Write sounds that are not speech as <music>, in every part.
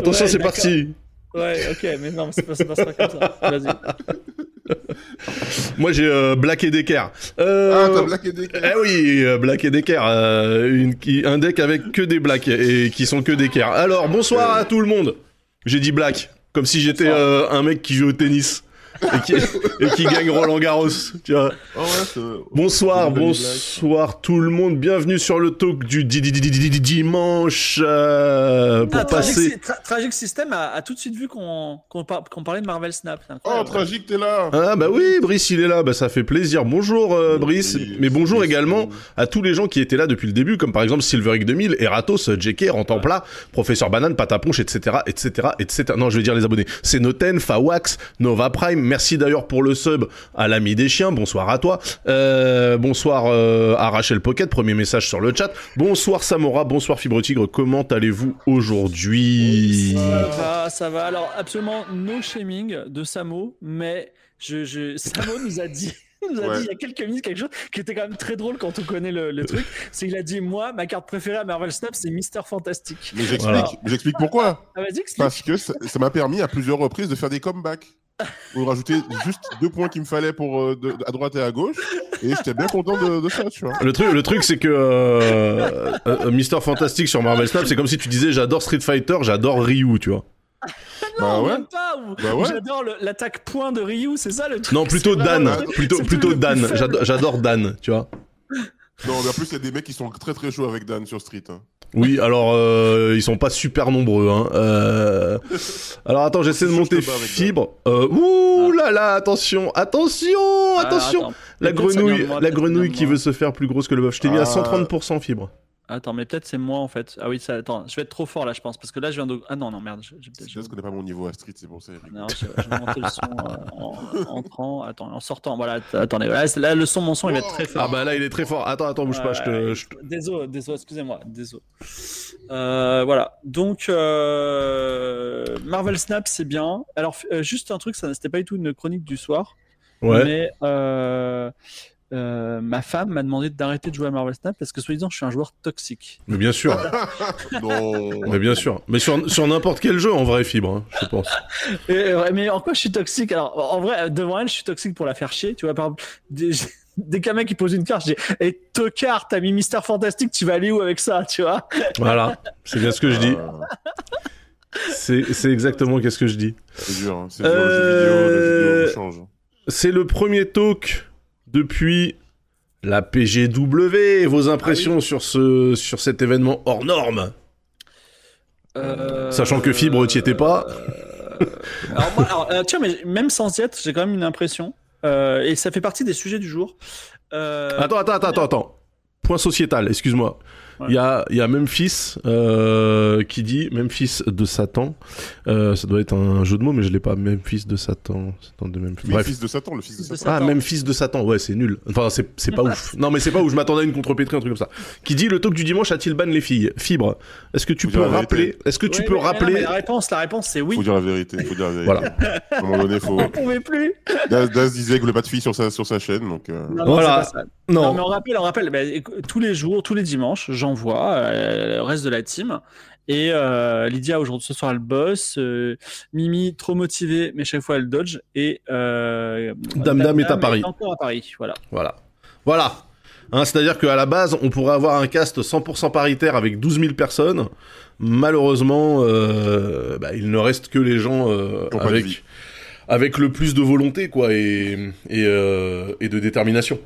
Attention, Ouais, c'est parti. Ouais, ok, mais non, mais c'est pas, c'est pas ça comme ça. Vas-y. <laughs> Moi, j'ai euh, Black et Decker. Euh, Ah, t'as Black et Decker. Eh oui, euh, Black et Decker, euh, une, qui- un deck avec que des Black et qui sont que Decker. Alors, bonsoir à tout le monde. J'ai dit Black, comme si j'étais euh, un mec qui joue au tennis et qui, et qui gagne Roland Garros. Tu vois. Oh ouais. Bonsoir, bonsoir tout le monde. Bienvenue sur le talk du di- di- di- di- di- di- dimanche euh, pour Ah, Tragic, passer. Sy- Tra- Tragic System a, a tout de suite vu qu'on qu'on par- qu'on parlait de Marvel Snap. Oh, tragique, t'es là Ah bah oui, Brice il est là, bah ça fait plaisir. Bonjour euh, Brice, Oui, mais bonjour également à tous les gens qui étaient là depuis le début, comme par exemple Silveric 2000, Eratos, JK, Rantan Plat, Professeur Banane, Pataponche, etc., etc., etc. Non, je vais dire les abonnés. C'est Noten, Fawax, Nova Prime. Merci d'ailleurs pour le sub à l'ami des chiens. Bonsoir à toi. Euh, bonsoir euh, à Rachel Pocket, premier message sur le chat. Bonsoir Samora, bonsoir Fibre Tigre. Comment allez-vous aujourd'hui? Ça va, ça va. Alors, absolument no shaming de Samo, mais je, je... Samo nous a dit. <laughs> nous a Ouais. dit il y a quelques minutes quelque chose qui était quand même très drôle quand on connaît le, le truc. <laughs> C'est qu'il a dit Moi, ma carte préférée à Marvel Snap, c'est Mister Fantastic. Mais j'explique, Voilà. pourquoi. Ah. Parce que ça m'a permis à plusieurs reprises de faire des comebacks. Pour rajouter juste deux points qu'il me fallait pour euh, de- à droite et à gauche. Et j'étais bien content de, de ça, tu vois. Le truc, le truc, c'est que euh, euh, Mister Fantastic sur Marvel Snap, c'est comme si tu disais j'adore Street Fighter, j'adore Ryu, tu vois. <laughs> Bah non, ouais. même pas. ou- Bah ouais. J'adore l'attaque point de Ryu, c'est ça le truc. Non, plutôt Dan, plutôt plutôt Dan. J'adore Dan, tu vois. Non, mais en plus, il y a des mecs qui sont très très chauds avec Dan sur Street. hein. Oui, alors euh, ils sont pas super nombreux. Hein. Euh, Alors attends, j'essaie de monter fibre. Euh, ouh là là, attention, attention, Ah, attention. attends. La grenouille, la grenouille qui veut se faire plus grosse que le bœuf. Je t'ai mis à Ah. 130% fibre. Attends, mais peut-être c'est moi en fait. Ah oui, ça, attends, je vais être trop fort là, je pense. Parce que là, je viens de. Ah non, non, merde. C'est je- parce qu'on n'est pas mon niveau à Street, c'est pour ça. Eric. Non, je, je vais monter le son <laughs> euh, en, en entrant. Attends, en sortant. Voilà, att- attendez. Là, le son, mon son, il va être très fort. Ah bah là, il est très fort. Attends, attends, bouge pas. Je te, je Désolé, désolé, excusez-moi, désolé. Euh, voilà, donc euh, Marvel Snap, c'est bien. Alors, euh, juste un truc, ça c'était pas du tout une chronique du soir, Ouais. mais euh, euh, ma femme m'a demandé d'arrêter de jouer à Marvel Snap parce que soi-disant je suis un joueur toxique. Mais bien sûr. <laughs> Non. Mais bien sûr. Mais sur, sur n'importe quel jeu en vrai fibre, hein, je pense. Et, euh, mais en quoi je suis toxique? Alors, en vrai, devant elle, je suis toxique pour la faire chier. Tu vois, par exemple, des- dès qu'un mec il pose une carte, je dis "Et tocard, t'as mis Mister Fantastic, tu vas aller où avec ça Tu vois? Voilà, c'est bien ce que je dis. Euh, C'est c'est exactement qu'est-ce que je dis. c'est dur, hein. c'est dur, le jeu vidéo, le jeu vidéo change. C'est le premier talk depuis la PGW. Vos impressions sur, ce, sur cet événement hors norme Euh, Sachant que Fibre, t'y étais pas. euh, alors, moi, alors, euh, tiens, mais même sans y être, j'ai quand même une impression. Et ça fait partie des sujets du jour. Attends, attends, attends, attends, attends. Point sociétal, excuse-moi. Ouais. Il y, a, il y a Memphis euh, qui dit Memphis de Satan. Euh, ça doit être un jeu de mots, mais je l'ai pas. Memphis de Satan. Satan de Memphis. Bref. fils de Satan, le fils de Satan. Ah. Memphis de Satan, ouais, c'est nul. Enfin, c'est c'est pas ouf. Non, mais c'est pas ouf. Je m'attendais à une contrepétrie, un truc comme ça. Qui dit le talk du dimanche a-t-il ban les filles? Fibre. Est-ce que tu Faut peux rappeler. Est-ce que tu ouais, peux mais- mais non, rappeler mais la réponse, la réponse, c'est oui. Faut dire la vérité, faut dire la vérité. Voilà. À un moment donné, faut. <laughs> On pouvait plus. Daz, Daz disait qu'il voulait pas de filles sur sa, sur sa chaîne, donc. euh, Non, non, Voilà. c'est pas ça. Non, Non. mais on rappelle, on rappelle, bah, tous les jours, tous les dimanches, j'envoie euh, le reste de la team. Et euh, Lydia, aujourd'hui, ce soir, elle bosse. euh, Mimi, trop motivée, mais chaque fois, elle dodge. Et euh, Dame Dame est à Paris. encore à Paris, voilà. Voilà. Voilà. Hein, C'est-à-dire qu'à la base, on pourrait avoir un cast 100% paritaire avec 12 000 personnes. Malheureusement, euh, bah, il ne reste que les gens euh, avec, avec le plus de volonté quoi, et, et, euh, et de détermination.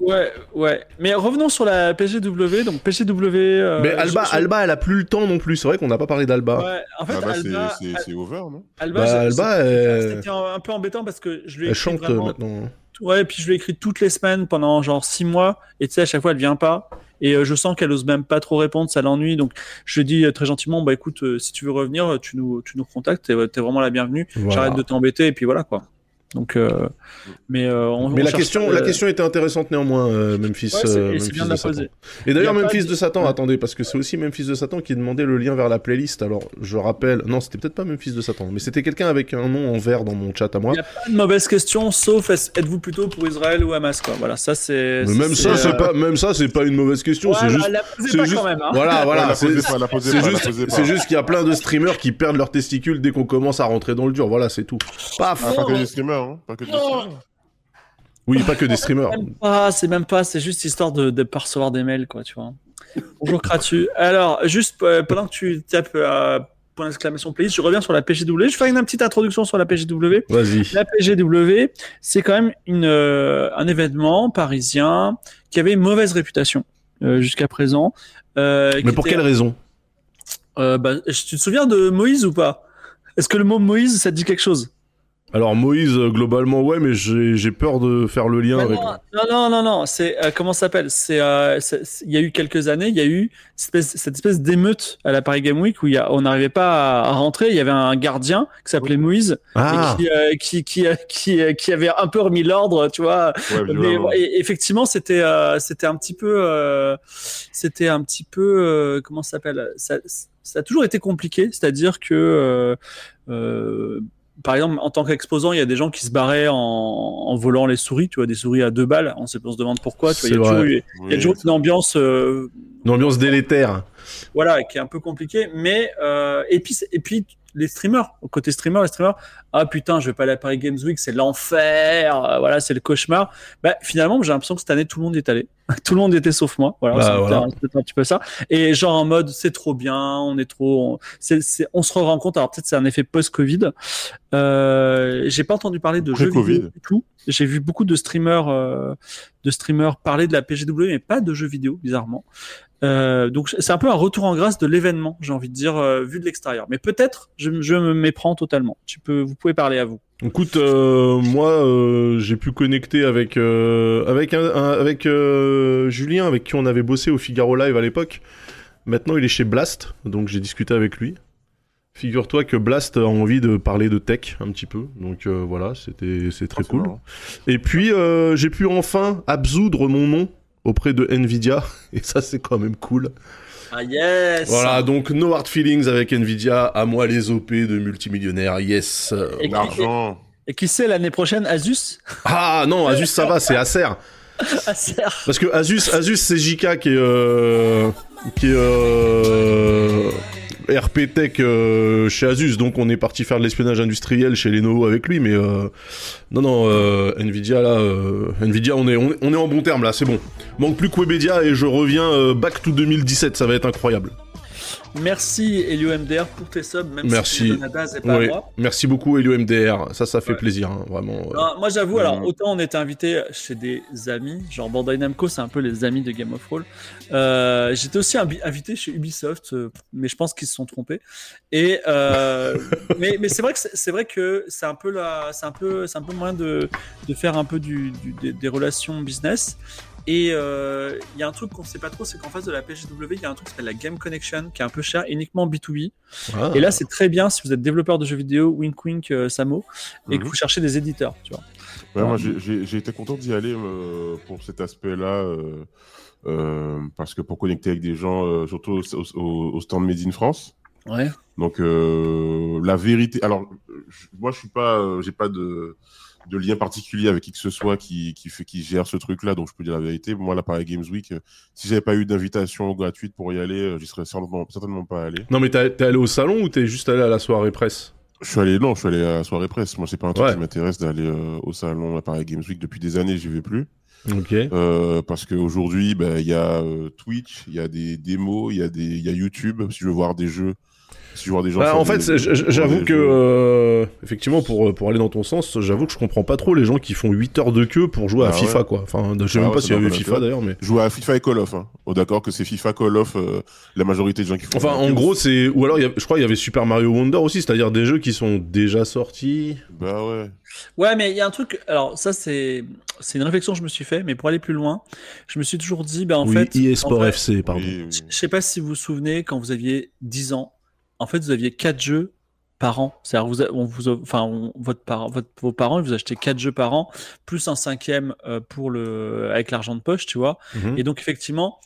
Ouais, ouais. Mais revenons sur la PGW. Donc, PGW. euh, Mais Alba, je- Alba, elle a plus le temps non plus. C'est vrai qu'on n'a pas parlé d'Alba. Ouais, en fait, Ah bah, c'est- Alba, c'est over, non? Alba, Bah, Alba, c'était- un, peu embêtant parce que je lui ai Elle écrit chante vraiment- euh, maintenant. Ouais, puis je lui ai écrit toutes les semaines pendant genre six mois. Et tu sais, à chaque fois, elle vient pas. Et euh, je sens qu'elle ose même pas trop répondre, ça l'ennuie. Donc, je lui dis très gentiment, bah écoute, euh, si tu veux revenir, tu nous, tu nous contactes, t'es, t'es vraiment la bienvenue. Voilà. J'arrête de t'embêter, et puis voilà quoi. Donc, euh, mais euh, on, Mais on la question, la question était intéressante néanmoins, euh, Memphis. ouais, euh, Memphis bien de la poser. Et d'ailleurs, Memphis de- Satan, Ouais. attendez, parce que c'est aussi Memphis de Satan qui demandait le lien vers la playlist. Alors, je rappelle, non, c'était peut-être pas Memphis de Satan, mais c'était quelqu'un avec un nom en vert dans mon chat à moi. Il n'y a pas de mauvaise question, sauf êtes-vous plutôt pour Israël ou Hamas quoi. Voilà, ça c'est. Mais même ça, c'est euh, pas, même ça, c'est pas une mauvaise question. ouais, c'est juste, la posez c'est pas juste- quand même. Hein. voilà, voilà. c'est- juste, c'est juste qu'il y a plein de streamers qui perdent leurs testicules dès qu'on commence à rentrer dans le dur. Voilà, c'est tout. Paf. Streamers, hein. Pas que des streamers. Oui, pas que des streamers. C'est même pas, c'est juste histoire de, de pas recevoir des mails, quoi, tu vois. Bonjour Kratu. Alors, juste euh, pendant que tu tapes euh, point d'exclamation playlist, je reviens sur la PGW. Je fais une petite introduction sur la PGW. Vas-y. La PGW, c'est quand même une, euh, un événement parisien qui avait une mauvaise réputation euh, jusqu'à présent. Euh, Mais pour était- quelle raison? Euh, bah, Tu te souviens de Moïse ou pas? Est-ce que le mot Moïse, ça te dit quelque chose? Alors Moïse, euh, globalement, ouais, mais j'ai j'ai peur de faire le lien Bah avec. non, non, non, non, c'est euh, comment ça s'appelle? C'est euh, il y a eu quelques années, il y a eu cette espèce, cette espèce d'émeute à la Paris Game Week où y a, on n'arrivait pas à, à rentrer. Il y avait un gardien qui s'appelait Moïse Ah, et qui, euh, qui, qui, euh, qui, qui avait un peu remis l'ordre, tu vois. Ouais, Mais et- effectivement, c'était euh, c'était un petit peu euh, c'était un petit peu euh, comment ça s'appelle? Ça, ça a toujours été compliqué, c'est-à-dire que euh, euh, par exemple, en tant qu'exposant, il y a des gens qui se barraient en, en volant les souris, tu vois, des souris à deux balles. On se, on se demande pourquoi. Tu vois, il y a toujours, vrai. eu- il y a toujours une ambiance euh, une ambiance délétère. voilà, qui est un peu compliqué. Mais euh, et puis et puis les streamers, au côté streamer, les streamers, ah putain, je vais pas aller à Paris Games Week, c'est l'enfer, euh, voilà, c'est le cauchemar. Bah finalement, j'ai l'impression que cette année tout le monde est allé, <laughs> tout le monde était sauf moi. Voilà, Bah, voilà. un- petit peu ça. Et genre en mode, c'est trop bien, on est trop, on, se rend compte. Alors peut-être c'est un effet post-Covid. Euh, j'ai pas entendu parler de jeux vidéo du tout. J'ai vu beaucoup de streamers, euh, de streamers parler de la PGW, mais pas de jeux vidéo, bizarrement. Euh, donc c'est un peu un retour en grâce de l'événement, j'ai envie de dire, euh, vu de l'extérieur. Mais peut-être je, je me méprends totalement. Tu peux, vous pouvez parler à vous. Écoute, euh, moi, euh, j'ai pu connecter avec euh, avec un, un- avec euh, Julien, avec qui on avait bossé au Figaro Live à l'époque. Maintenant, il est chez Blast, donc j'ai discuté avec lui. Figure-toi que Blast a envie de parler de tech un petit peu, donc euh, voilà, c'était c'est très Ah, cool. marrant. Et puis euh, j'ai pu enfin absoudre mon nom auprès de Nvidia, <laughs> et ça c'est quand même cool. Ah yes. Voilà, donc no hard feelings avec Nvidia, à moi les OP de multimillionnaires, yes. Et L'argent. et qui sait l'année prochaine Asus? Ah non, Asus ça va, c'est Acer. <laughs> Acer. Parce que Asus, Asus c'est JK qui est euh, qui est euh, RP Tech euh, chez Asus, donc on est parti faire de l'espionnage industriel chez Lenovo avec lui, mais euh, non non euh, Nvidia là, Nvidia on est, on est en bon terme là, c'est bon. Manque plus que Webedia et je reviens back to 2017, ça va être incroyable. Merci Elio MDR pour tes subs, même Merci. si et pas Oui, moi. merci beaucoup Elio MDR, ça ça fait Ouais. plaisir hein, vraiment. euh. Non, moi j'avoue, alors autant on était invité chez des amis, genre Bandai Namco, c'est un peu les amis de Game of Thrones. Euh, J'étais aussi invi- invité chez Ubisoft, euh, mais je pense qu'ils se sont trompés. Et euh, <laughs> mais mais c'est vrai que c'est c'est vrai que c'est un peu la, c'est un peu c'est un peu moyen de de faire un peu du, du- des, des relations business. Et euh, il y a un truc qu'on sait pas trop, c'est qu'en face de la PGW, il y a un truc qui s'appelle la Game Connection, qui est un peu cher, uniquement B2B. Ah. Et là, c'est très bien si vous êtes développeur de jeux vidéo, wink wink euh, Samo, et que Mhm. vous cherchez des éditeurs, tu vois. Ouais, moi, j'ai- été content d'y aller euh, pour cet aspect-là, parce que pour connecter avec des gens, surtout au, au- au stand Made in France. Ouais. Donc la vérité. Alors moi, je suis pas, j'ai pas de de lien particulier avec qui que ce soit qui, qui fait qui gère ce truc-là, donc je peux dire la vérité. Moi, là, pareil Games Week, euh, si j'avais pas eu d'invitation gratuite pour y aller, euh, j'y serais certainement, certainement pas allé. Non mais t'es allé au salon ou t'es juste allé à la soirée presse? Je suis allé, non, je suis allé à la soirée presse. Moi, c'est pas un truc Ouais. qui m'intéresse d'aller euh, au salon à Paris Games Week depuis des années, j'y vais plus. Ok. Euh, parce qu'aujourd'hui, ben, il y a euh, Twitch, il y a des démos, il y, a des- il y a YouTube. Si je veux voir des jeux, si des gens. Bah, en fait, j'avoue que, euh, effectivement, pour, pour aller dans ton sens, j'avoue que je comprends pas trop les gens qui font 8 heures de queue pour jouer à Ah FIFA, ouais. quoi. Enfin, je sais Ah même ouais, pas s'il y avait FIFA d'ailleurs, mais. Jouer à FIFA et Call of. Hein. Oh, d'accord que c'est FIFA, Call of, euh, la majorité des gens qui font. Enfin, en gros, c'est. Ou alors, il y a- je crois qu'il y avait Super Mario Wonder aussi, c'est-à-dire des jeux qui sont déjà sortis. Bah ouais. Ouais, mais il y a un truc. Alors, ça, c'est c'est une réflexion que je me suis fait, mais pour aller plus loin, je me suis toujours dit, ben, en oui, fait. EA en Sport fait, FC, pardon. Oui, oui. Je je sais pas si vous vous souvenez, quand vous aviez 10 ans, en fait, vous aviez 4 jeux par an. C'est-à-dire, vous, on vous, enfin, on- votre par- votre- vos parents, ils vous achetaient quatre jeux par an, plus un cinquième euh, pour le, avec l'argent de poche, tu vois. Mhm. Et donc, effectivement,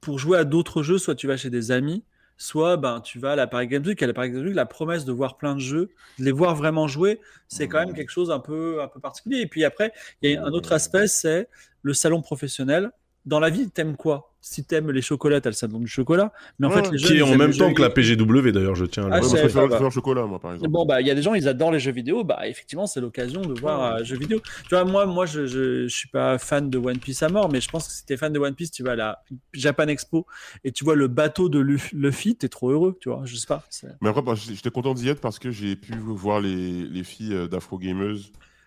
pour jouer à d'autres jeux, soit tu vas chez des amis, soit ben, tu vas à la Paris Games Week. À la Paris Games Week, la promesse de voir plein de jeux, de les voir vraiment jouer, c'est quand même quelque chose un peu, un peu particulier. Et puis après, il y a un autre aspect, c'est le salon professionnel. Dans la vie, t'aimes quoi? Si t'aimes les chocolats, t'as le salon du chocolat. Mais en Ouais, fait, les jeux, Qui est en même temps que la. PGW d'ailleurs, je tiens à le Ah, Ouais, moi, c'est- je préfère bah, le chocolat, moi, par exemple. Bon, bah, il y a des gens, ils adorent les jeux vidéo. Bah, effectivement, c'est l'occasion de voir euh, jeux vidéo. Tu vois, moi, moi, je, je, je suis pas fan de One Piece à mort, mais je pense que si t'es fan de One Piece, tu vas à la Japan Expo et tu vois le bateau de Luffy- Luffy, t'es trop heureux, tu vois. Je sais pas. Mais après, bah, j'étais content d'y être parce que j'ai pu voir les, les filles euh, d'Afro Gamers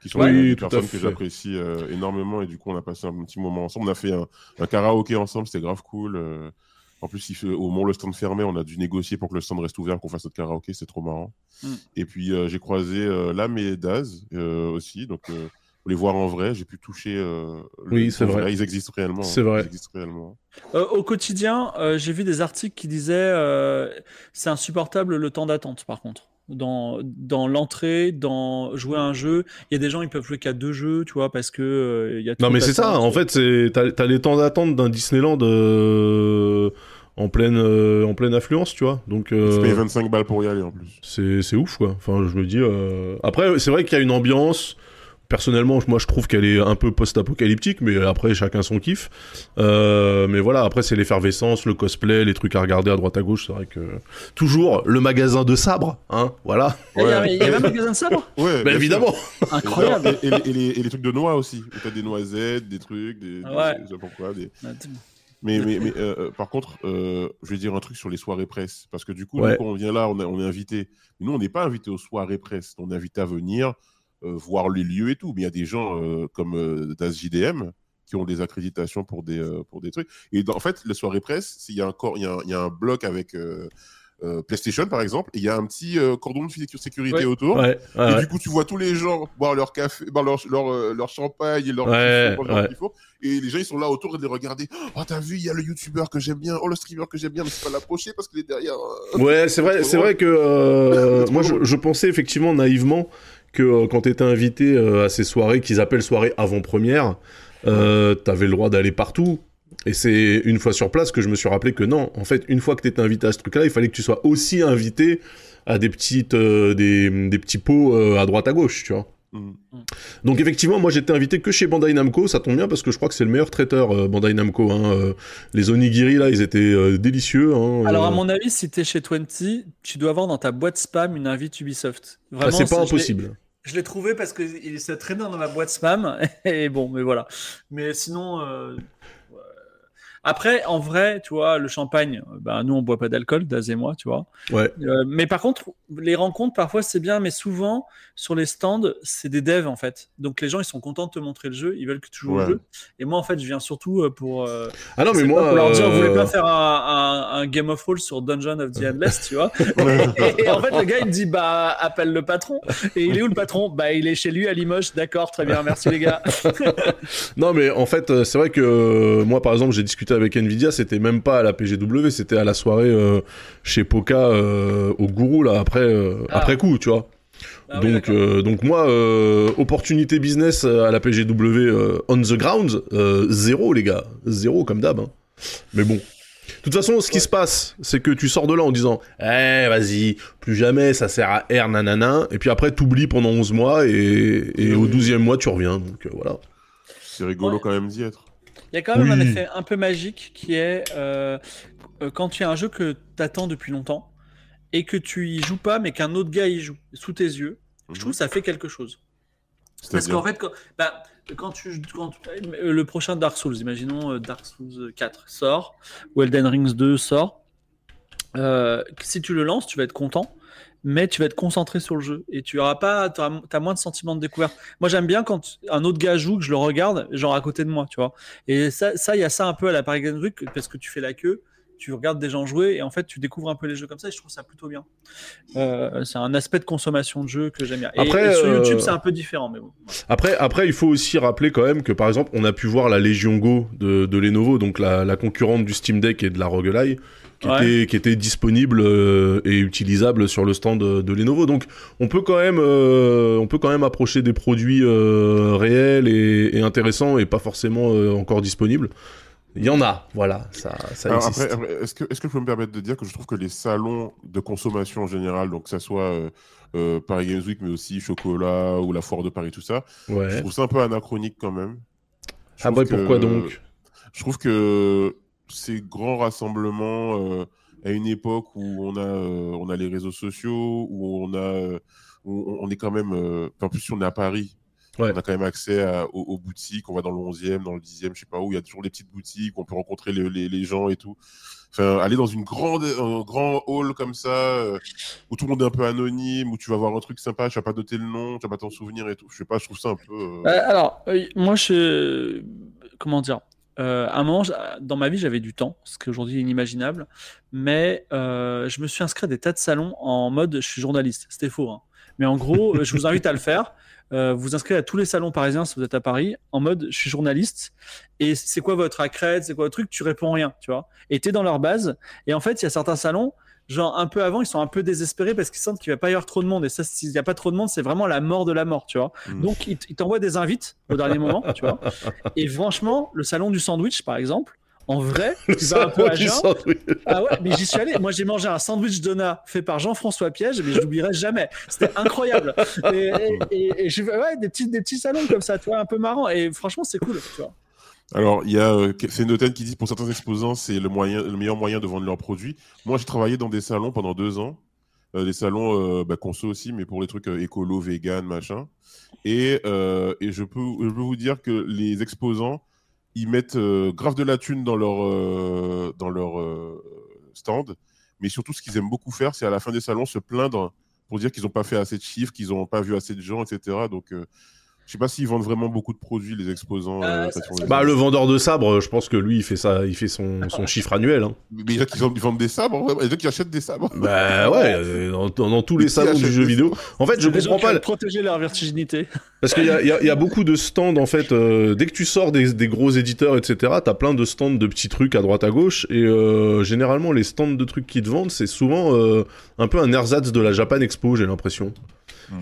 qui sont Oui, des personnes que j'apprécie euh, énormément et du coup on a passé un petit moment ensemble. On a fait un, un karaoké ensemble, c'était grave cool. euh. En plus, il fait, au moment où le stand fermait, on a dû négocier pour que le stand reste ouvert, qu'on fasse notre karaoké, c'était trop marrant. Mm. Et puis euh, j'ai croisé euh, Lam et Daz euh, aussi, donc euh, pour les voir en vrai, j'ai pu toucher. euh, le- Oui, c'est sont vrai. Ils existent réellement. C'est hein. vrai. Ils existent réellement. Euh, au quotidien, euh, j'ai vu des articles qui disaient euh, c'est insupportable le temps d'attente, par contre. Dans, dans l'entrée, dans jouer à un jeu, il y a des gens ils peuvent jouer qu'à deux jeux, tu vois, parce que euh, il y a Non mais c'est ça, en fait, c'est t'as t'as les temps d'attente d'un Disneyland euh, en pleine euh, en pleine affluence, tu vois. Donc Tu payes 25 balles pour y aller en plus. c'est c'est ouf quoi. Enfin, je me dis euh, après c'est vrai qu'il y a une ambiance Personnellement, moi je trouve qu'elle est un peu post-apocalyptique, mais après chacun son kiff. Euh, mais voilà, après c'est l'effervescence, le cosplay, les trucs à regarder à droite à gauche. C'est vrai que toujours le magasin de sabres, hein, voilà. Il y a- Ouais. il y a même un magasin de sabre <laughs> Ouais, Mais bien évidemment. sûr. Incroyable. Et, et les, et les- et les trucs de noix aussi. T'as des noisettes, des trucs, des. Ouais. pourquoi, des- Mais, mais, mais euh, euh, par contre, euh, je vais dire un truc sur les soirées presse. Parce que du coup, Ouais. nous, quand on vient là, on, a- on est invité. Mais nous, on n'est pas invité aux soirées presse. On est invité à venir euh, voir les lieux et tout. Mais il y a des gens euh, comme euh, Das JDM qui ont des accréditations pour des, euh, pour des trucs. Et dans- en fait, les soirées presse, il y, a un il y, a un- il y a un bloc avec euh, euh, PlayStation, par exemple, et il y a un petit euh, cordon de sécu- sécurité Ouais. autour. Ouais, ouais, Et ouais. du coup, tu vois tous les gens boire leur café, boire leur, leur, euh, leur champagne et leur fond, leur. Et les gens, ils sont là autour et de les regarder. Oh, t'as vu, il y a le youtubeur que j'aime bien. Oh, le streamer que j'aime bien, mais c'est pas l'approcher parce qu'il est derrière. euh. Ouais, c'est vrai, c'est vrai que euh, <laughs> moi je pensais effectivement naïvement que euh, quand t'étais invité euh, à ces soirées qu'ils appellent soirées avant-première, euh, t'avais le droit d'aller partout. Et c'est une fois sur place que je me suis rappelé que non, en fait, une fois que t'étais invité à ce truc-là, il fallait que tu sois aussi invité à des petites, euh, des, des petits pots euh, à droite à gauche, tu vois. Mm. Donc effectivement, moi j'étais invité que chez Bandai Namco, ça tombe bien parce que je crois que c'est le meilleur traiteur euh, Bandai Namco. Hein, euh, les onigiri là, ils étaient euh, délicieux. Hein, Alors, euh. à mon avis, si t'es chez 20, tu dois avoir dans ta boîte spam une invite Ubisoft. Ah, Vraiment, c'est pas impossible. Je l'ai trouvé parce qu'il se traînait dans ma boîte spam. <laughs> Et bon, mais voilà. Mais sinon. euh. Après, en vrai, tu vois, le champagne, ben, nous, on boit pas d'alcool, Daz et moi, tu vois. Ouais. Euh, mais par contre, les rencontres, parfois, c'est bien, mais souvent, sur les stands, c'est des devs, en fait. Donc, les gens, ils sont contents de te montrer le jeu, ils veulent que tu joues Ouais. au jeu. Et moi, en fait, je viens surtout euh, pour. euh, Ah non, mais moi. pour leur dire, vous voulez pas faire un, un- un Game of Thrones sur Dungeon of the Endless, tu vois <laughs> et, en fait, le gars, il me dit, bah, appelle le patron. Et il est où le patron? Bah, il est chez lui à Limoges. D'accord, très bien, merci les gars. <laughs> Non, mais en fait, c'est vrai que moi, par exemple, j'ai discuté avec Nvidia, c'était même pas à la PGW, c'était à la soirée euh, chez Poca euh, au Gourou, là, après, euh, Ah. après coup, tu vois. Ah donc, euh, donc moi, euh, opportunité business à la PGW euh, on the ground, euh, zéro, les gars. Zéro, comme d'hab. hein. Mais bon. De toute façon, ce qui Ouais. se passe, c'est que tu sors de là en disant Eh, vas-y, plus jamais, ça sert à R, nanana. Et puis après, t'oublies pendant 11 mois et, et Oui. au 12e mois, tu reviens. Donc euh, voilà. C'est rigolo Ouais. quand même d'y être. Il y a quand même un effet un peu magique qui est euh, quand tu as un jeu que t'attends depuis longtemps et que tu y joues pas, mais qu'un autre gars y joue sous tes yeux. Je trouve que ça fait quelque chose. Parce qu'en fait, quand, bah, quand tu, quand tu- euh, le prochain Dark Souls, imaginons euh, Dark Souls 4 sort, ou Elden Rings 2 sort, euh, si tu le lances, tu vas être content, mais tu vas être concentré sur le jeu et tu auras pas, tu as moins de sentiment de découverte. Moi, j'aime bien quand un autre gars joue, que je le regarde, genre à côté de moi, tu vois. Et ça, ça, il y a ça un peu à la Paris Games Week parce que tu fais la queue. Tu regardes des gens jouer et en fait tu découvres un peu les jeux comme ça et je trouve ça plutôt bien. Euh, c'est un aspect de consommation de jeu que j'aime bien. Et, Après, et sur euh, YouTube c'est un peu différent mais bon. Après, après, il faut aussi rappeler quand même que par exemple, on a pu voir la Légion Go de, de Lenovo, donc la, la concurrente du Steam Deck et de la Roguelite, qui, Ouais. était, qui était disponible euh, et utilisable sur le stand de, de Lenovo. Donc on peut quand même, euh, on peut quand même approcher des produits euh, réels et, et intéressants et pas forcément euh, encore disponibles. Il y en a, voilà, ça, existe. après, après, est-ce que, est-ce que je peux me permettre de dire que je trouve que les salons de consommation en général, donc que ça soit euh, euh, Paris Games Week, mais aussi Chocolat ou la Foire de Paris, tout ça, je trouve ça un peu anachronique quand même. Je Ah ouais, pourquoi que- donc? Je trouve que ces grands rassemblements euh, à une époque où on a, euh, on a les réseaux sociaux, où on a, euh, où on est quand même, euh, en plus on est à Paris, Ouais. on a quand même accès à- aux, aux boutiques, on va dans le 11e, dans le 10e, je sais pas où, il y a toujours des petites boutiques, où on peut rencontrer les, les, les gens et tout. Enfin, aller dans une grande, un grand hall comme ça, euh, où tout le monde est un peu anonyme, où tu vas voir un truc sympa, tu vas pas noter le nom, tu vas pas t'en souvenir et tout. Je sais pas, je trouve ça un peu. Euh, alors, euh, moi, je. Comment dire euh, À un moment, dans ma vie, j'avais du temps, ce qui aujourd'hui est inimaginable. Mais euh, je me suis inscrit à des tas de salons en mode je suis journaliste. C'était faux. hein. Mais en gros, euh, je vous invite à le faire. Euh, vous inscrivez à tous les salons parisiens si vous êtes à Paris en mode je suis journaliste et c'est quoi votre accrède, c'est quoi votre truc, tu réponds rien, tu vois. Et t'es dans leur base et en fait il y a certains salons genre un peu avant ils sont un peu désespérés parce qu'ils sentent qu'il va pas y avoir trop de monde et ça s'il y a pas trop de monde c'est vraiment la mort de la mort, tu vois. Mm. Donc ils t'envoient des invites au dernier moment, <laughs> tu vois. Et franchement le salon du sandwich par exemple, en vrai, <laughs> tu vas un peu à sandwich. ah ouais, mais j'y suis allé. Moi, j'ai mangé un sandwich donut fait par Jean-François Piège, mais je l'oublierai jamais. C'était incroyable. Et, et, et- et je ouais, des petits, des petits salons comme ça, tu vois, un peu marrant. Et franchement, c'est cool, tu vois. Alors, il y a euh, qui dit pour certains exposants, c'est le, le meilleur moyen de vendre leurs produits. Moi, j'ai travaillé dans des salons pendant deux ans. Euh, des salons euh, bah, conso aussi, mais pour les trucs euh, écolo, vegan, machin. Et, euh, et je, peux, je peux vous dire que les exposants, ils mettent grave de la thune dans leur, dans leur stand. Mais surtout, ce qu'ils aiment beaucoup faire, c'est à la fin des salons se plaindre pour dire qu'ils n'ont pas fait assez de chiffres, qu'ils n'ont pas vu assez de gens, etc. Donc, je sais pas s'ils vendent vraiment beaucoup de produits, les exposants. Euh, euh, ça- ça- Bah le vendeur de sabre, je pense que lui il fait ça, il fait son, <laughs> son chiffre annuel. Hein. Mais il y a qui vendent, ils vendent des sabres, en. Il y a qui achètent des sabres. Bah ouais, <laughs> euh, dans, tous les qui salons du jeu des vidéo. En fait, je comprends qui pas. protéger leur virginité. Parce qu'il y a, il y a- il y a beaucoup de stands en fait. euh, dès que tu sors des, des gros éditeurs, etc., t'as plein de stands de petits trucs à droite à gauche. Et euh, généralement, les stands de trucs qu'ils te vendent, c'est souvent euh, un peu un ersatz de la Japan Expo, j'ai l'impression.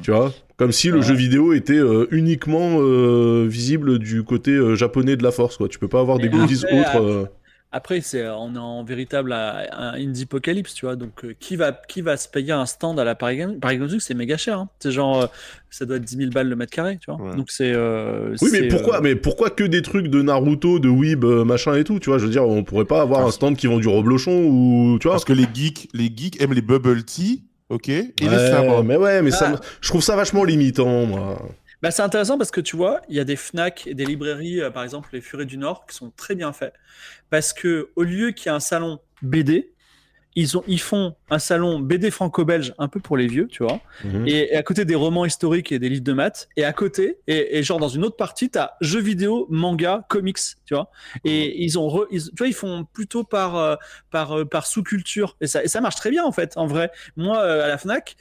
Tu vois Comme si le Ouais. jeu vidéo était euh, uniquement euh, visible du côté euh, japonais de la force. Quoi. Tu peux pas avoir des goodies après, autres. euh. Après, c'est, on est en véritable un indie apocalypse, tu vois. Donc, euh, qui va, qui va se payer un stand à la Paris Games Week, c'est méga cher. Hein. C'est genre, euh, ça doit être 10 000 balles le mètre carré, tu vois. Ouais. Donc, c'est. euh, Oui, mais pourquoi, euh, mais pourquoi que des trucs de Naruto, de Weeb, machin et tout Tu vois, je veux dire, on pourrait pas avoir un stand qui vend du reblochon ou tu vois? Parce que les geeks, les geeks aiment les bubble tea, ok, et les Ouais, sabres. mais ouais, mais ça, Ah. je trouve ça vachement limitant, moi. Bah, c'est intéressant parce que tu vois, il y a des Fnac et des librairies, euh, par exemple les Furets du Nord, qui sont très bien faits. Parce que au lieu qu'il y ait un salon BD, ils, ont, ils font un salon BD franco-belge un peu pour les vieux, tu vois. Mhm. Et, et à côté des romans historiques et des livres de maths. Et à côté, et, et genre dans une autre partie, t'as jeux vidéo, manga, comics, tu vois. Et ils ont, re- ils- tu vois, ils font plutôt par euh, par euh, par sous-culture. Et ça, et ça marche très bien en fait, en vrai. Moi, euh, à la Fnac,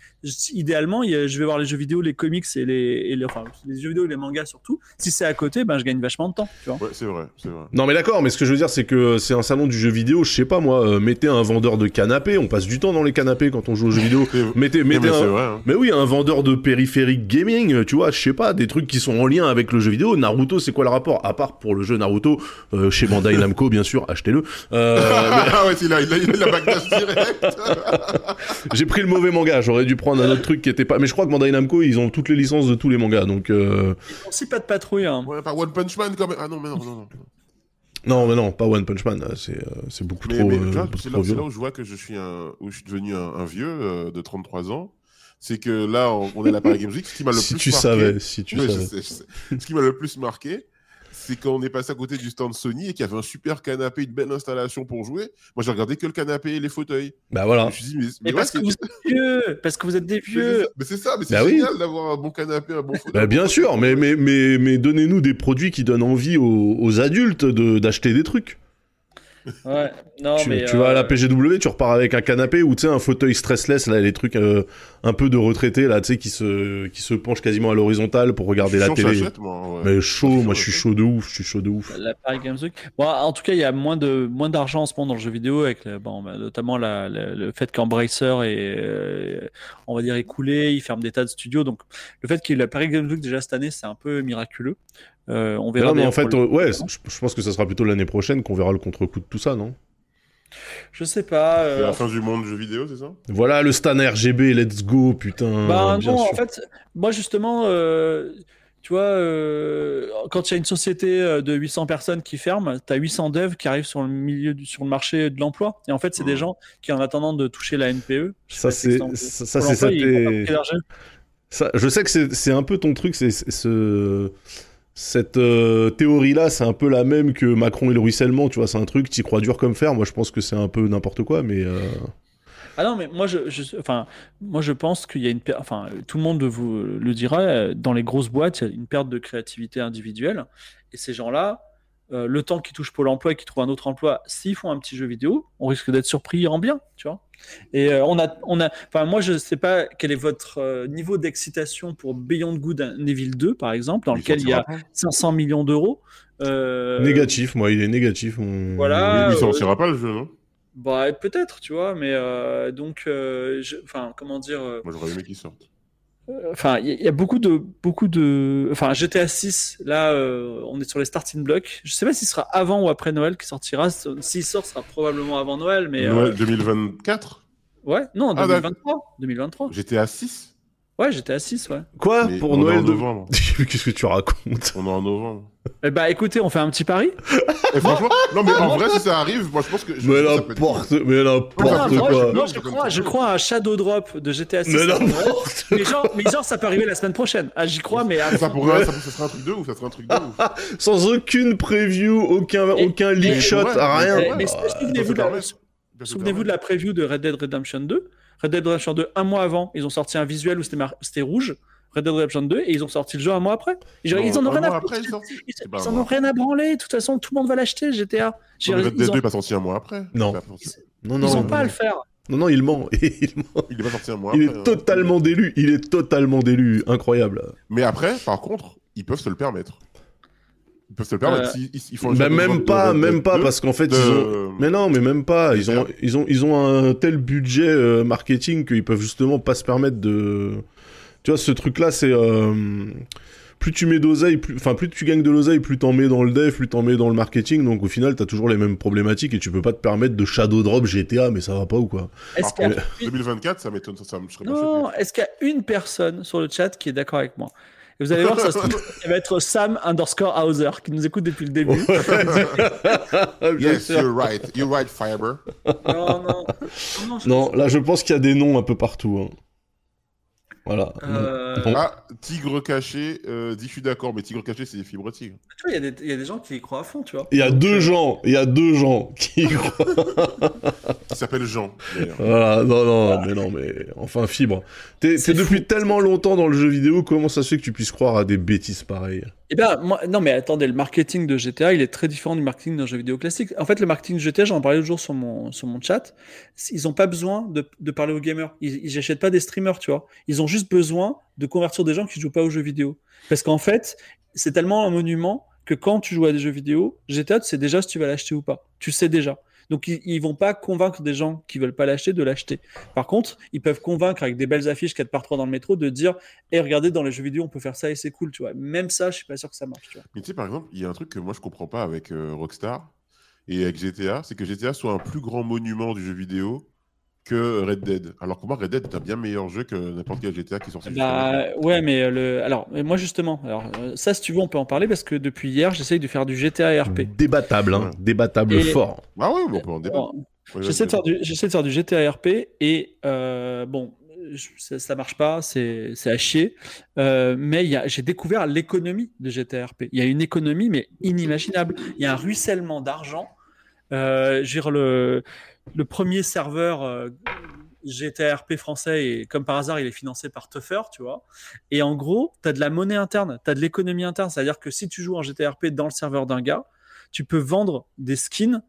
idéalement, je vais voir les jeux vidéo, les comics et les, et les enfin les jeux vidéo et les mangas surtout. Si c'est à côté, ben je gagne vachement de temps, tu vois. Ouais, c'est vrai, c'est vrai. Non mais d'accord, mais ce que je veux dire c'est que c'est un salon du jeu vidéo, je sais pas moi, euh, mettez un vendeur de canapé, on passe du temps dans les canapés quand on joue aux jeux vidéo. <laughs> Mettez, mais mettez c'est un... vrai. hein. Mais oui, un vendeur de périphériques gaming, tu vois, je sais pas, des trucs qui sont en lien avec le jeu vidéo. Naruto, c'est quoi le rapport? À part pour le jeu Naruto, euh, chez Bandai <laughs> Namco, bien sûr, achetez-le. Euh, ah ouais, il a, il a, il a la backlash direct. <laughs> J'ai pris le mauvais manga, j'aurais dû prendre un autre truc qui était pas. Mais je crois que Bandai Namco, ils ont toutes les licences de tous les mangas, donc. Euh... Aussi pas de patrouille. Hein. ouais, par One Punch Man quand même. Ah non, mais non, non, non. Non, mais non, pas One Punch Man, euh, c'est euh, c'est beaucoup Mais, trop. mais euh, c'est trop là, c'est où je vois que je suis, un, où je suis devenu un, un vieux euh, de 33 ans. C'est que là, on, on est à la Paris Games Week. Ce qui m'a le Si plus tu marqué, savais, si tu je savais. sais, je sais. Ce qui m'a le plus marqué, c'est quand on est passé à côté du stand Sony et qu'il y avait un super canapé, une belle installation pour jouer. Moi, j'ai regardé que le canapé et les fauteuils. Bah Je voilà. me suis dit, mais, Mais ouais, parce que vous êtes vieux, parce que vous êtes des <laughs> vieux. mais c'est ça, mais c'est Bah oui. génial d'avoir un bon canapé, un bon fauteuil. Bah bien sûr, mais, mais, mais, mais donnez-nous des produits qui donnent envie aux, aux adultes de- d'acheter des trucs. Ouais, non, tu, mais. tu vas à la euh, PGW, tu repars avec un canapé ou tu sais un fauteuil stressless là, les trucs euh, un peu de retraités là, tu sais qui se qui se penchent quasiment à l'horizontale pour regarder la télé. moi, ouais. Mais chaud, moi je suis chaud de ouf, je suis chaud de ouf. La Paris Games Week. Bon, en tout cas, il y a moins de moins d'argent en ce moment dans le jeu vidéo, avec le- bon, bah, notamment la- la- le fait qu'Embracer est, euh, on va dire, écoulé, il ferme des tas de studios. Donc, le fait qu'il y ait la Paris Games Week déjà cette année, c'est un peu miraculeux. Euh, on verra. Non, mais en fait, le- euh, ouais, je, je pense que ça sera plutôt l'année prochaine qu'on verra le contre-coup de tout ça, non? Je sais pas. C'est euh, la fin du monde du jeu vidéo, c'est ça? Voilà le Stan RGB, let's go, putain. Bah bien non, sûr. en fait, moi justement, euh, tu vois, euh, quand il y a une société de 800 personnes qui ferme, tu as 800 devs qui arrivent sur le milieu du, sur le marché de l'emploi. Et en fait, c'est des Mhm. gens qui, en attendant de toucher la NPE, je sais Ça, c'est ça, ça, c'est ça. Je sais que c'est c'est un peu ton truc, c'est c'est ce. Cette euh, théorie-là, c'est un peu la même que Macron et le ruissellement, tu vois, c'est un truc, t'y crois dur comme fer. Moi, je pense que c'est un peu n'importe quoi, mais. euh, Ah non, mais moi je, enfin, moi je pense qu'il y a une, per- enfin, tout le monde vous le dira, dans les grosses boîtes, il y a une perte de créativité individuelle, et ces gens-là, euh, le temps qu'ils touchent Pôle Emploi et qu'ils trouvent un autre emploi, s'ils font un petit jeu vidéo, on risque d'être surpris en bien, tu vois. Et euh, on a, on a, enfin, moi je sais pas quel est votre euh, niveau d'excitation pour Beyond Good and Evil 2, par exemple, dans lequel il y a sortira pas. 500 millions d'euros. Euh, Négatif, moi, il est négatif. Voilà. Il euh, sortira pas le jeu, non Bah peut-être, tu vois, mais euh, donc, euh, je- enfin, comment dire. euh, Moi, j'aurais aimé qu'il sorte. Enfin, il y, a- beaucoup de, beaucoup de, enfin, GTA 6. Là, euh, on est sur les starting blocks. Je sais pas s'il sera avant ou après Noël qui sortira. S'il sort, ce sera probablement avant Noël, mais euh, Noël 2024 ouais, non, Ah, 2023, 2023. J'étais à 6 Ouais, GTA 6, ouais. Quoi Mais Pour on est Noël en de... novembre. <laughs> Qu'est-ce que tu racontes On est en novembre. Eh bah, écoutez, on fait un petit pari. Et franchement, non mais en vrai, si ça arrive, moi je pense que. je Mais n'importe, mais Non, n'importe moi, quoi. je, moi, je crois, je crois à un Shadow Drop de GTA 6. Mais n'importe mais genre, mais genre, ça peut arriver la semaine prochaine. Ah, j'y crois, mais à. Ça fond. pourrait, ça, ça serait un truc de ouf, ça serait un truc de ouf. <laughs> Sans aucune preview, aucun, Et- aucun leak shot, ouais, rien. mais- Ah, mais souvenez-vous de la- Souvenez-vous de la preview de Red Dead Redemption 2. Red Dead Redemption 2, un mois avant, ils ont sorti un visuel où c'était mar- c'était rouge. Red Dead Redemption 2 et ils ont sorti le jeu un mois après. Ils, Non, ils en ont rien à après. Ils, en ont rien à branler. De toute façon, tout le monde va l'acheter GTA. J'ai- Non, mais Red ils Dead ont, 2 est pas sorti un mois après. Non. Ils non, ont non, pas à le faire. Non, non, il ment. <laughs> Il ment. Il est pas sorti un mois Il après. est hein. totalement délu. Il est totalement délu. Incroyable. Mais après, par contre, ils peuvent se le permettre. Ils peuvent se le permettre. Euh, s'ils- ils, ils font Bah, même de pas, même pas, 2, parce qu'en fait, de- ils ont. Mais non, mais même pas. Ils ont, ils ont, ils ont un tel budget euh, marketing qu'ils peuvent justement pas se permettre de. Tu vois, ce truc-là, c'est. euh, Plus tu mets d'oseille, plus... enfin plus tu gagnes de l'oseille, plus t'en mets dans le dev, plus t'en mets dans le marketing. Donc au final, t'as toujours les mêmes problématiques et tu peux pas te permettre de shadow drop GTA, mais ça va pas ou quoi? Est-ce Par qu'il y a contre, une- 2024, ça m'étonne, ça, ça me serait pas Non, est-ce qu'il y a une personne sur le chat qui est d'accord avec moi? Et vous allez voir, ça, se trouve, <laughs> ça va être Sam underscore Hauser qui nous écoute depuis le début. <laughs> Yes, you're right. You're right, Fiber. non, non. Non, là je pense qu'il y a des noms un peu partout. hein. Voilà. Euh, Bon. Ah, Tigre caché, euh, dit je suis d'accord, mais Tigre caché, c'est des fibres tigre. Tu vois, il y, a des- il y a des gens qui y croient à fond, tu vois. Il y a Donc, deux euh, gens, il y a deux gens qui croient. Il s'appelle Jean, d'ailleurs. Voilà, non, non, mais non, mais enfin, fibre. T'es depuis fou. tellement longtemps dans le jeu vidéo, comment ça se fait que tu puisses croire à des bêtises pareilles? Eh ben, moi, non, mais attendez, le marketing de GTA, il est très différent du marketing d'un jeu vidéo classique. En fait, le marketing de GTA, j'en parlais l'autre jour sur mon, sur mon chat, ils n'ont pas besoin de, de parler aux gamers. Ils n'achètent pas des streamers, tu vois. Ils ont juste besoin de convertir des gens qui jouent pas aux jeux vidéo. Parce qu'en fait, c'est tellement un monument que quand tu joues à des jeux vidéo, GTA, tu sais déjà si tu vas l'acheter ou pas. Tu sais déjà. Donc, ils, ils vont pas convaincre des gens qui veulent pas l'acheter de l'acheter. Par contre, ils peuvent convaincre avec des belles affiches 4 par 3 dans le métro de dire, et regardez, dans les jeux vidéo, on peut faire ça et c'est cool, tu vois. Même ça, je suis pas sûr que ça marche, tu. Mais tu sais, par exemple, il y a un truc que moi je comprends pas avec euh, Rockstar et avec GTA, c'est que GTA soit un plus grand monument du jeu vidéo que Red Dead. Alors que moi, Red Dead est un bien meilleur jeu que n'importe quel GTA qui est sorti. Bah ouais, mais euh, le alors mais moi justement, alors euh, ça si tu veux on peut en parler parce que depuis hier j'essaye de faire du GTA RP. Débattable, hein, débattable Et- fort. Ah ouais, on peut en débattre. Ouais, J'essaie de faire du j'essaie de faire du GTA RP et euh, bon je- ça, ça marche pas, c'est c'est à chier. Euh, mais il y a j'ai découvert l'économie de GTA RP. Il y a une économie mais inimaginable. Il y a un ruissellement d'argent. Euh, je veux dire, le le premier serveur euh, GTA RP français et comme par hasard il est financé par Tuffer, tu vois. Et en gros, tu as de la monnaie interne, tu as de l'économie interne, c'est-à-dire que si tu joues en GTA RP dans le serveur d'un gars, tu peux vendre des skins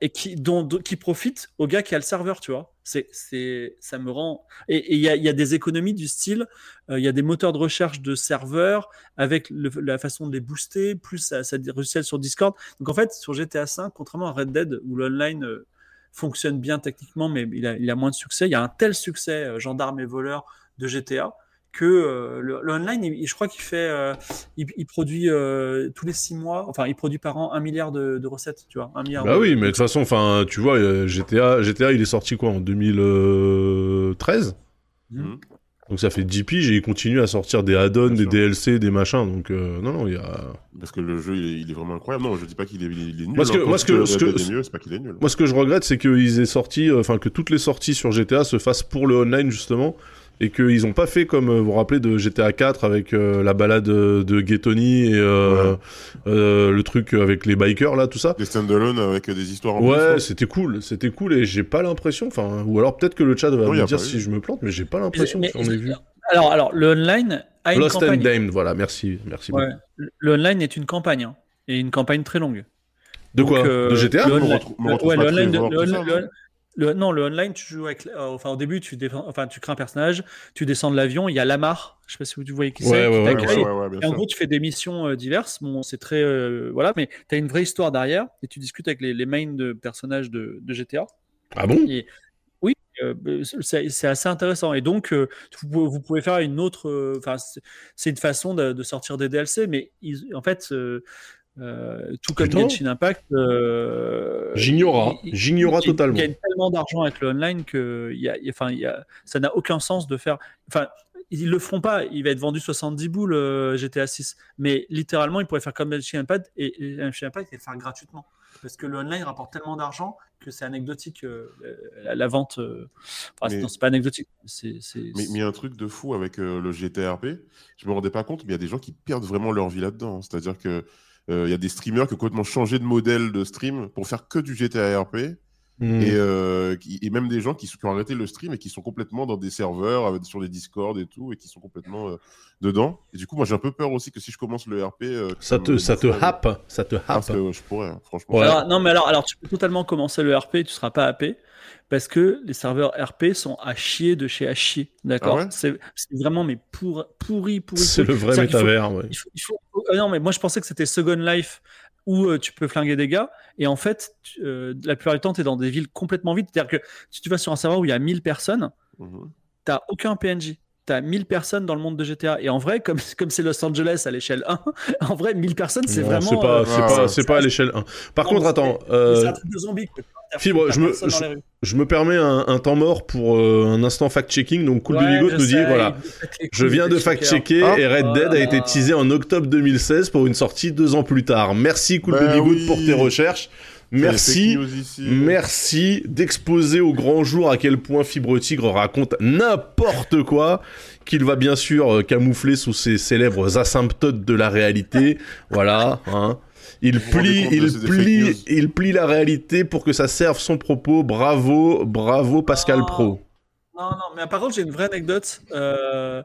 et qui, dont, qui profite au gars qui a le serveur, tu vois. C'est, c'est, ça me rend. Et il y a, y a des économies du style, euh, il y a des moteurs de recherche de serveurs avec la façon de les booster, plus ça, ça sur Discord. Donc en fait, sur GTA 5, contrairement à Red Dead, où l'online euh, fonctionne bien techniquement, mais il a, il a moins de succès, il y a un tel succès, euh, gendarme et voleur de GTA, que euh, le, le online, il- je crois qu'il fait, euh, il, il produit euh, tous les six mois, enfin, il produit par an un milliard de, de recettes, tu vois, un milliard. Bah de- oui, mais de toute façon, enfin, tu vois, euh, GTA, GTA, il est sorti quoi en 2013 Mhm. Donc ça fait 10 piges et il continue à sortir des add-ons, des sûr. DLC, des machins. Donc euh, non, non, il y a. Parce que le jeu, il est, vraiment incroyable. Non, je dis pas qu'il est, il nul. Moi, ce que- moi, je ce que- ce que- regrette, c'est qu'ils aient sorti, euh, enfin, que toutes les sorties sur GTA se fassent pour le online justement, et qu'ils ont pas fait comme euh, vous vous rappelez de GTA 4 avec euh, la balade de Ghettoni et euh, euh, le truc avec les bikers là, tout ça. Des stand-alone avec des histoires en Ouais, plus, c'était cool, c'était cool et j'ai pas l'impression, enfin, ou alors peut-être que le chat va Non, me dire si eu. je me plante, mais j'ai pas l'impression qu'on ait vu. Alors, alors, le online a une Lost and. Damned, voilà, merci, merci Ouais. beaucoup. Le online est une campagne, hein, et une campagne très longue. De quoi? Donc, euh, De GTA le online- le- ouais, le online, le- le- non, le online, tu joues avec, euh, enfin, au début, tu défends, enfin, tu crées un personnage, tu descends de l'avion, il y a Lamar, je sais pas si vous voyez qui Ouais, c'est, ouais, qui ouais, Et en gros, tu fais des missions euh, diverses. Bon, c'est très. euh, voilà, mais tu as une vraie histoire derrière et tu discutes avec les, les mains de personnages de, de GTA. Ah bon? Et oui, c'est assez intéressant. Et donc, vous, pouvez- vous pouvez faire une autre. Enfin, c'est- c'est une façon de, de sortir des DLC, mais ils- en fait, euh, tout comme Putain. Genshin Impact. euh, J'ignora, j'ignora totalement. Ils gagnent tellement d'argent avec le online que il y a, il y a- enfin, il y a, ça n'a aucun sens de faire. Enfin, ils le feront pas. Il va être vendu 70 boules euh, GTA 6, mais littéralement, ils pourraient faire comme Genshin Impact et, et Genshin Impact et le faire gratuitement. Parce que le online rapporte tellement d'argent que c'est anecdotique euh, la, la vente. euh, Enfin, Mais- non, c'est pas anecdotique. C'est, c'est- Mais mais il y a un truc de fou avec euh, le GTRP. Je me rendais pas compte, mais il y a des gens qui perdent vraiment leur vie là-dedans. C'est-à-dire que il y a des streamers qui ont complètement changé de modèle de stream pour faire que du GTRP. Et, euh, et même des gens qui, ont arrêté le stream et qui sont complètement dans des serveurs, avec- sur des Discord et tout, et qui sont complètement euh, dedans. Et du coup, moi, j'ai un peu peur aussi que si je commence le RP. euh, Ça te, ça te happe, ça te Ah, happe. je pourrais, hein, franchement. Ouais. Alors, non, mais alors, alors, tu peux totalement commencer le RP, tu seras pas happé, parce que les serveurs RP sont à chier de chez à chier, d'accord Ah ouais c'est, c'est vraiment mais pour, pourri, pourri. C'est le vrai métavers, ouais. Il faut, il faut- ah non, mais moi je pensais que c'était Second Life où euh, tu peux flinguer des gars, et en fait, tu- euh, la plupart du temps, tu es dans des villes complètement vides. C'est-à-dire que si tu vas sur un serveur où il y a 1000 personnes, Mhm. t'as aucun PNJ. T'as 1000 personnes dans le monde de GTA. Et en vrai, comme <laughs> comme c'est Los Angeles à l'échelle 1, <laughs> en vrai, 1000 personnes, c'est vraiment. C'est pas, euh, c'est pas, c'est pas à l'échelle 1. Par Non, contre, attends, c'est- euh, c'est un truc de zombie. Fibre, je me- je me permets un, un temps mort pour euh, un instant fact-checking. Donc, Cool Ouais, Bigot je nous dit sais, voilà, je viens de fact-checker. Ah, et Red Dead a été teasé en octobre 2016 pour une sortie deux ans plus tard. Merci Cool Bah Bigot oui. pour tes recherches. Merci. ici. Merci d'exposer au grand jour à quel point Fibre Tigre raconte n'importe quoi, qu'il va bien sûr euh, camoufler sous ses célèbres asymptotes de la réalité. <laughs> Voilà, hein. Il plie, il plie, il plie la réalité pour que ça serve son propos. Bravo, bravo Pascal. Pro. Non, non, mais par contre, j'ai une vraie anecdote. Euh,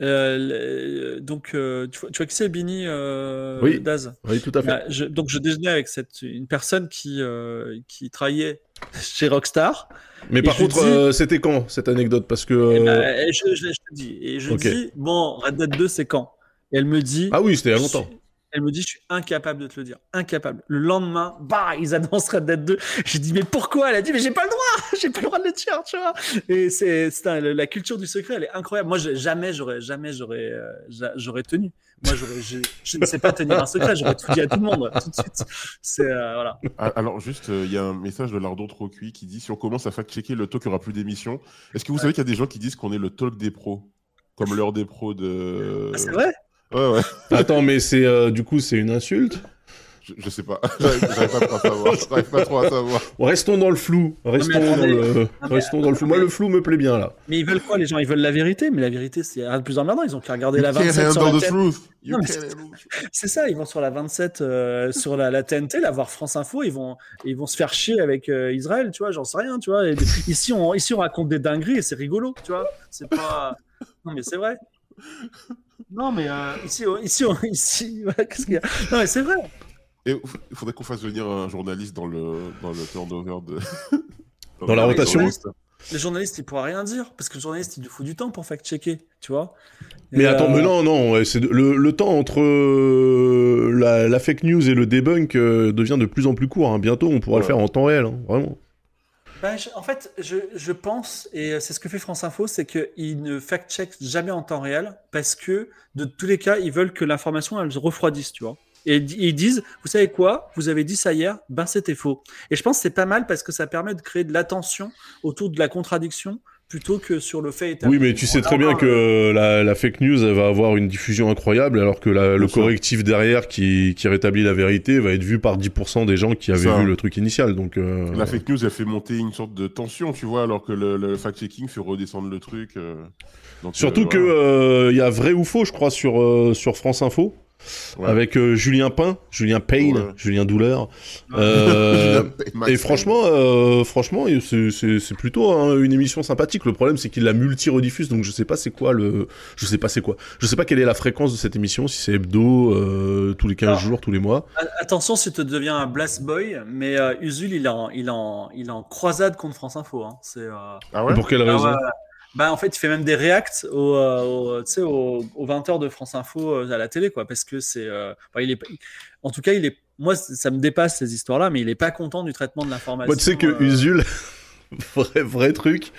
euh, donc, euh, tu, vois, tu vois qui c'est, Bini euh, Oui. Daz? Oui, tout à fait. Bah, je- Donc, je déjeunais avec cette, une personne qui, euh, qui travaillait <laughs> chez Rockstar. Mais par contre, dis- c'était quand cette anecdote? Parce que. Bah, et je, je, je te dis, et je Ok. dis, bon, Red Dead 2, c'est quand? Et elle me dit, Ah oui, c'était il y a longtemps. Elle me dit, je suis incapable de te le dire. Incapable. Le lendemain, bah, ils annoncent Red Dead 2. J'ai dit, mais pourquoi? Elle a dit, mais j'ai pas le droit. <laughs> J'ai pas le droit de le dire, tu vois. Et c'est, la culture du secret, elle est incroyable. Moi, jamais j'aurais, jamais j'aurais, euh, j'a- j'aurais tenu. Moi, j'aurais, je, je ne sais pas tenir un secret. J'aurais tout dit à tout le monde, tout de suite. C'est, euh, voilà. Ah, Alors, juste, euh, il y a un message de Lardon trop cuit qui dit si on commence à fact-checker le talk, il n'y aura plus d'émissions. Est-ce que vous savez qu'il y a des gens qui disent qu'on est le talk des pros? Comme l'heure des pros de. Ah, c'est vrai? Ouais, ouais. Attends, mais c'est euh, du coup, c'est une insulte? Je, je sais pas. <laughs> J'arrive pas trop à savoir. J'arrive pas trop à savoir. Restons dans le flou. Restons, dans le... mais- <laughs> Restons dans le flou. Moi, le flou me plaît bien là. Mais ils veulent quoi, les gens? Ils veulent la vérité? Mais la vérité, c'est rien de plus emmerdant. Ils ont qu'à regarder la You can't 27 sur la TNT. c'est- ça, ils vont sur la 27, euh, sur la, la TNT, la voir France Info, ils vont, ils vont se faire chier avec euh, Israël, tu vois, j'en sais rien, tu vois. Et <laughs> ici, on, ici, on raconte des dingueries et c'est rigolo, tu vois. C'est pas. Non, mais c'est vrai. Non, mais euh, ici, on- ici, ici, voilà, qu'est-ce qu'il y a? Non, mais c'est vrai. Et il faudrait qu'on fasse venir un journaliste dans le, dans le turnover de. <laughs> Dans la rotation. Le journaliste, il pourra rien dire parce que le journaliste, il lui faut du temps pour fact-checker, tu vois. Mais Et, attends, euh, mais non, non, c'est le, le temps entre euh, la, la fake news et le debunk euh, devient de plus en plus court. hein. Bientôt, on pourra le faire en temps réel, hein, vraiment. Ben, en fait, je, pense, et c'est ce que fait France Info, c'est qu'ils ne fact-checkent jamais en temps réel parce que, de tous les cas, ils veulent que l'information, elle se refroidisse, tu vois. Et ils disent, vous savez quoi, vous avez dit ça hier, ben c'était faux. Et je pense que c'est pas mal parce que ça permet de créer de l'attention autour de la contradiction plutôt que sur le fait établi. Oui, mais tu sais très bien que la, la fake news, elle va avoir une diffusion incroyable, alors que la- le correctif derrière qui, qui rétablit la vérité va être vu par 10% des gens qui avaient Ça. vu le truc initial. Donc, euh, La fake news, elle fait monter une sorte de tension, tu vois, alors que le, le fact-checking fait redescendre le truc. euh. Donc, Surtout euh, que voilà. euh, il y a vrai ou faux, je crois, sur, euh, sur France Info, Ouais. avec euh, Julien Pain, Julien Payne, Ouais. Julien Douleur. Euh, <laughs> Et franchement, euh, franchement, c'est- plutôt hein, une émission sympathique. Le problème, c'est qu'il la multi-rediffuse, donc je sais pas c'est quoi le, je sais pas c'est quoi. Je sais pas quelle est la fréquence de cette émission, si c'est hebdo, euh, tous les 15 Alors, jours, tous les mois. A- Attention si tu deviens un blast boy, mais euh, Usul, il est en, il est en, il est en croisade contre France Info. Hein. C'est, euh, Ah ouais? Pour quelle Ah raison? Bah, en fait, il fait même des reacts aux, euh, aux, tu sais, aux, aux 20h de France Info euh, à la télé, quoi, parce que c'est. euh, enfin, il est, en tout cas, il est. Moi, ça me dépasse ces histoires-là, mais il est pas content du traitement de l'information. Moi, tu sais que euh, Usul, <laughs> vrai, vrai truc.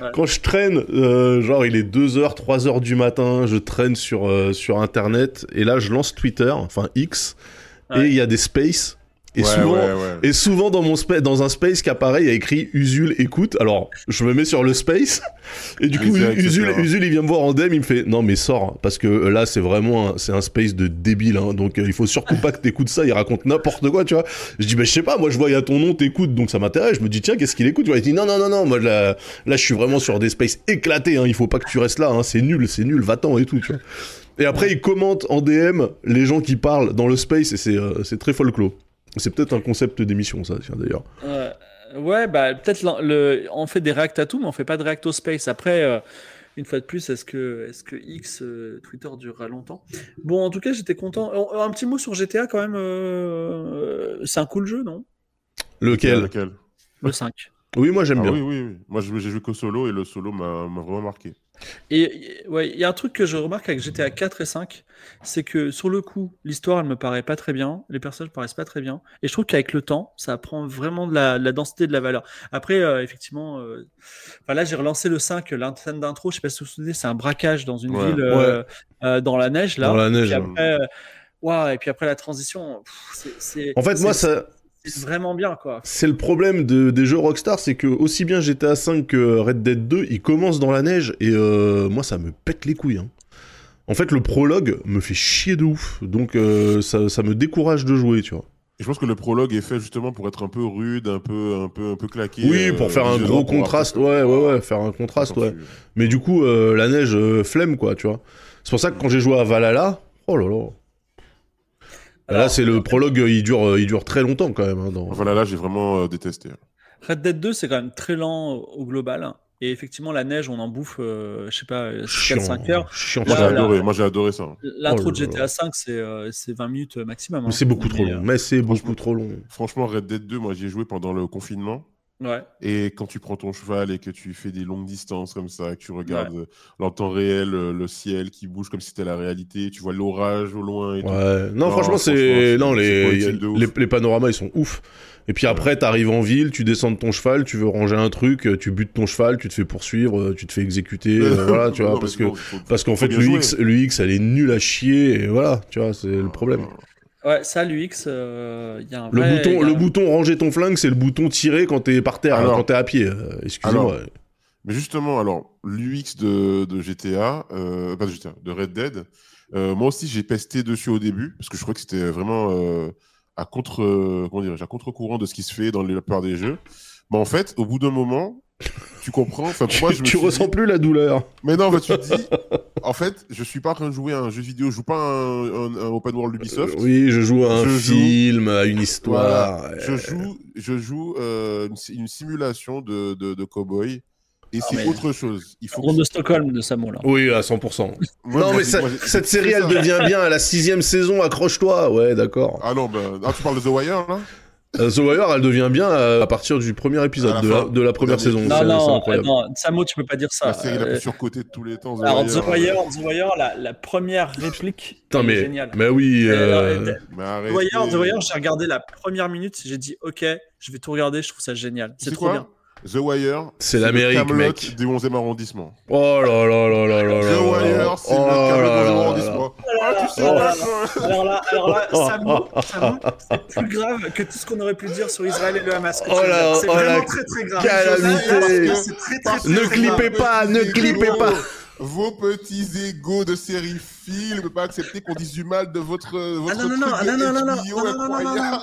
Ouais. Quand je traîne, euh, genre il est 2h, 3h du matin, je traîne sur, sur internet, et là je lance Twitter, enfin X, et il y a des spaces, et Ouais, souvent, ouais, ouais. Et souvent dans mon spa- dans un space qui apparaît, il y a écrit Usul écoute. Alors, je me mets sur le space <laughs> et du coup Usul. Usul il vient me voir en DM, il me fait "Non mais sors parce que euh, là c'est vraiment un, c'est un space de débile hein, donc euh, il faut surtout pas que t'écoutes ça, il raconte n'importe quoi, tu vois." Je dis "Bah je sais pas, moi je vois il y a ton nom, t'écoutes donc ça m'intéresse." Je me dis "Tiens, qu'est-ce qu'il écoute?" Tu vois, Il dit "Non non non non, moi là là je suis vraiment sur des spaces éclatés hein, il faut pas que tu restes là hein, c'est nul, c'est nul, va-t'en et tout, tu vois." Et après, il commente en DM les gens qui parlent dans le space et c'est euh, c'est très folklore. C'est peut-être un concept d'émission, ça, tiens, d'ailleurs. Euh, ouais, bah peut-être le, on fait des reacts à tout, mais on fait pas de react au space. Après, euh, une fois de plus, est-ce que, est-ce que X euh, Twitter durera longtemps? Bon, en tout cas, j'étais content. Oh, Un petit mot sur GTA quand même. euh, c'est un cool jeu, non? Lequel? Lequel? Le 5. Oui, moi j'aime Ah bien. oui, oui, oui. Moi, je- j'ai joué qu'au solo et le solo m'a vraiment marqué. Et ouais, il y a un truc que je remarque avec GTA 4 et 5, c'est que sur le coup, l'histoire elle me paraît pas très bien, les personnages me paraissent pas très bien, et je trouve qu'avec le temps, ça prend vraiment de la, de la densité, de la valeur. Après, euh, effectivement, euh, enfin là j'ai relancé le 5, l'antenne d'intro, je sais pas si vous vous souvenez, c'est un braquage dans une Ouais. ville euh, euh, dans la neige là. Dans la neige. Et puis après, euh, ouah, et puis après la transition, pff, c'est- c'est. En fait, moi, c'est- ça, c'est vraiment bien quoi. c'est le problème de, des jeux Rockstar, c'est que aussi bien GTA 5 que Red Dead 2, ils commencent dans la neige et euh, moi, ça me pète les couilles. hein. En fait, le prologue me fait chier de ouf, donc euh, ça, ça me décourage de jouer, tu vois. Et je pense que le prologue est fait justement pour être un peu rude, un peu, un peu, un peu claqué. Oui, euh, pour faire un visuellement, gros contraste, ouais, ouais, ouais, faire un contraste, ouais. Mais du coup, euh, la neige, euh, flemme, quoi, tu vois. C'est pour ça que quand j'ai joué à Valhalla, oh là là. Là, c'est le prologue, il dure, euh, il dure très longtemps quand même. hein, dans... Enfin là, là, j'ai vraiment euh, détesté. Red Dead 2, c'est quand même très lent au global. Et effectivement, la neige, on en bouffe, euh, je sais pas, Chiant, 4-5 heures. chiant. Moi, Là, j'ai adoré. Moi, j'ai adoré ça. L'intro Oh de. GTA 5, c'est euh, c'est 20 minutes maximum. Mais hein. c'est beaucoup trop long. Mais c'est beaucoup franchement- trop long. Franchement, Red Dead 2, moi, j'y ai joué pendant le confinement. Ouais. Et quand tu prends ton cheval et que tu fais des longues distances comme ça, que tu regardes euh, en temps réel euh, le ciel qui bouge comme si c'était la réalité, tu vois l'orage au loin et tout. Ouais. Non, Non, franchement, c'est non les... les les panoramas ils sont ouf. Et puis après, t'arrives en ville, tu descends de ton cheval, tu veux ranger un truc, euh, tu butes ton cheval, tu te fais poursuivre, tu te fais exécuter, euh, <laughs> voilà, tu vois, Non, parce que bon, faut- parce qu'en fait l'UX, elle est nulle à chier, et voilà, tu vois, c'est le problème. Ouais, ça, l'UX, euh, il y a un Le vrai- y bouton, a le bouton ranger ton flingue, c'est le bouton tirer quand t'es par terre, Alors- hein, quand t'es à pied. euh, Excusez-moi. Alors- Mais justement, alors, l'UX de, de GTA, euh, pas de GTA, de Red Dead, euh, moi aussi j'ai pesté dessus au début, parce que je crois que c'était vraiment euh, à contre, euh, comment dirais-je, à contre-courant de ce qui se fait dans la plupart des jeux. Mais en fait, au bout d'un moment, tu comprends, enfin, moi je <laughs> me tu ressens dit- plus la douleur. Mais non, en fait, tu te dis, <laughs> en fait, je suis pas en train de jouer à un jeu vidéo, je joue pas à un, un- un open world Ubisoft. Euh, oui, je joue à un Je joue- film, à une histoire. Voilà. Je joue, je joue euh, une, si- une simulation de, de, de cowboy Et Ah, c'est mais- autre chose. Il faut que- de Stockholm de Samo là. Oui, à 100%. Moi, non, mais ça- moi, cette série, elle devient bien à la sixième saison, accroche-toi. Ouais, d'accord. Ah non, bah, ah, tu parles de The Wire là? The Wire, elle devient bien euh, à partir du premier épisode la de, la, de la première saison. Non, non, incroyable. non, Samo, tu peux pas dire ça. La série la Euh, plus surcotée de tous les temps. The alors, Wire. The Wire, The Wire la, la première réplique, Putain, mais, géniale. mais oui. Euh, euh, euh, Mais The. Wire, The Wire, j'ai regardé la première minute, j'ai dit ok, je vais tout regarder, je trouve ça génial. C'est trop bien. The Wire. C'est l'Amérique, mec. Du 11e arrondissement. Oh là là là là là là. The Wire, c'est Oh le là Camelot là du 11e là là. arrondissement. Ah, Oh. machin. <laughs> Alors là, alors là, Samo, Samo, c'est plus grave que tout ce qu'on aurait pu dire sur Israël et le Hamas. Oh là, c'est oh vraiment la très très grave. calamité. Là, très très très Ne clippez grave. pas, ne clippez pas. Vos petits égaux de série film ne peuvent pas accepter qu'on dise du mal de votre, votre non, non, non, truc non, non, non, non, non, non, non, non, non.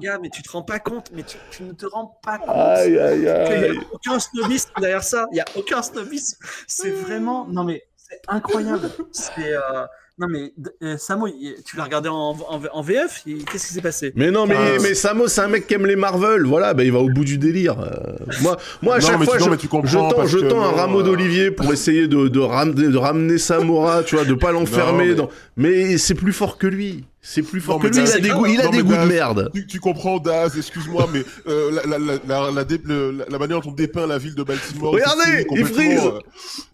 Gars, mais tu te rends pas compte, mais tu, tu ne te rends pas compte. Aïe aïe qu'il n'y aïe. a aucun snobisme derrière ça. Il n'y a aucun snobisme. C'est vraiment. Non, mais c'est incroyable. C'est. euh, Non, mais euh, Samo, tu l'as regardé en, en, en VF Qu'est-ce qui s'est passé? Mais non, mais, Ah. mais Samo, c'est un mec qui aime les Marvel. Voilà, bah, il va au bout du délire. Euh, moi, moi, à Non, chaque mais fois, tu- non, je, mais tu comprends je tends, je tends un non, rameau euh, d'olivier pour essayer de, de, ramener, de ramener Samora, tu vois, de pas <laughs> l'enfermer. mais- dans... Mais c'est plus fort que lui. C'est plus fort Non, que lui. Il a des goûts, grave. il a Non, des mais goûts de merde. Tu, tu comprends, Daz, excuse-moi, mais euh, la, dé- manière dont on dépeint la ville de Baltimore. Regardez, il frise. euh,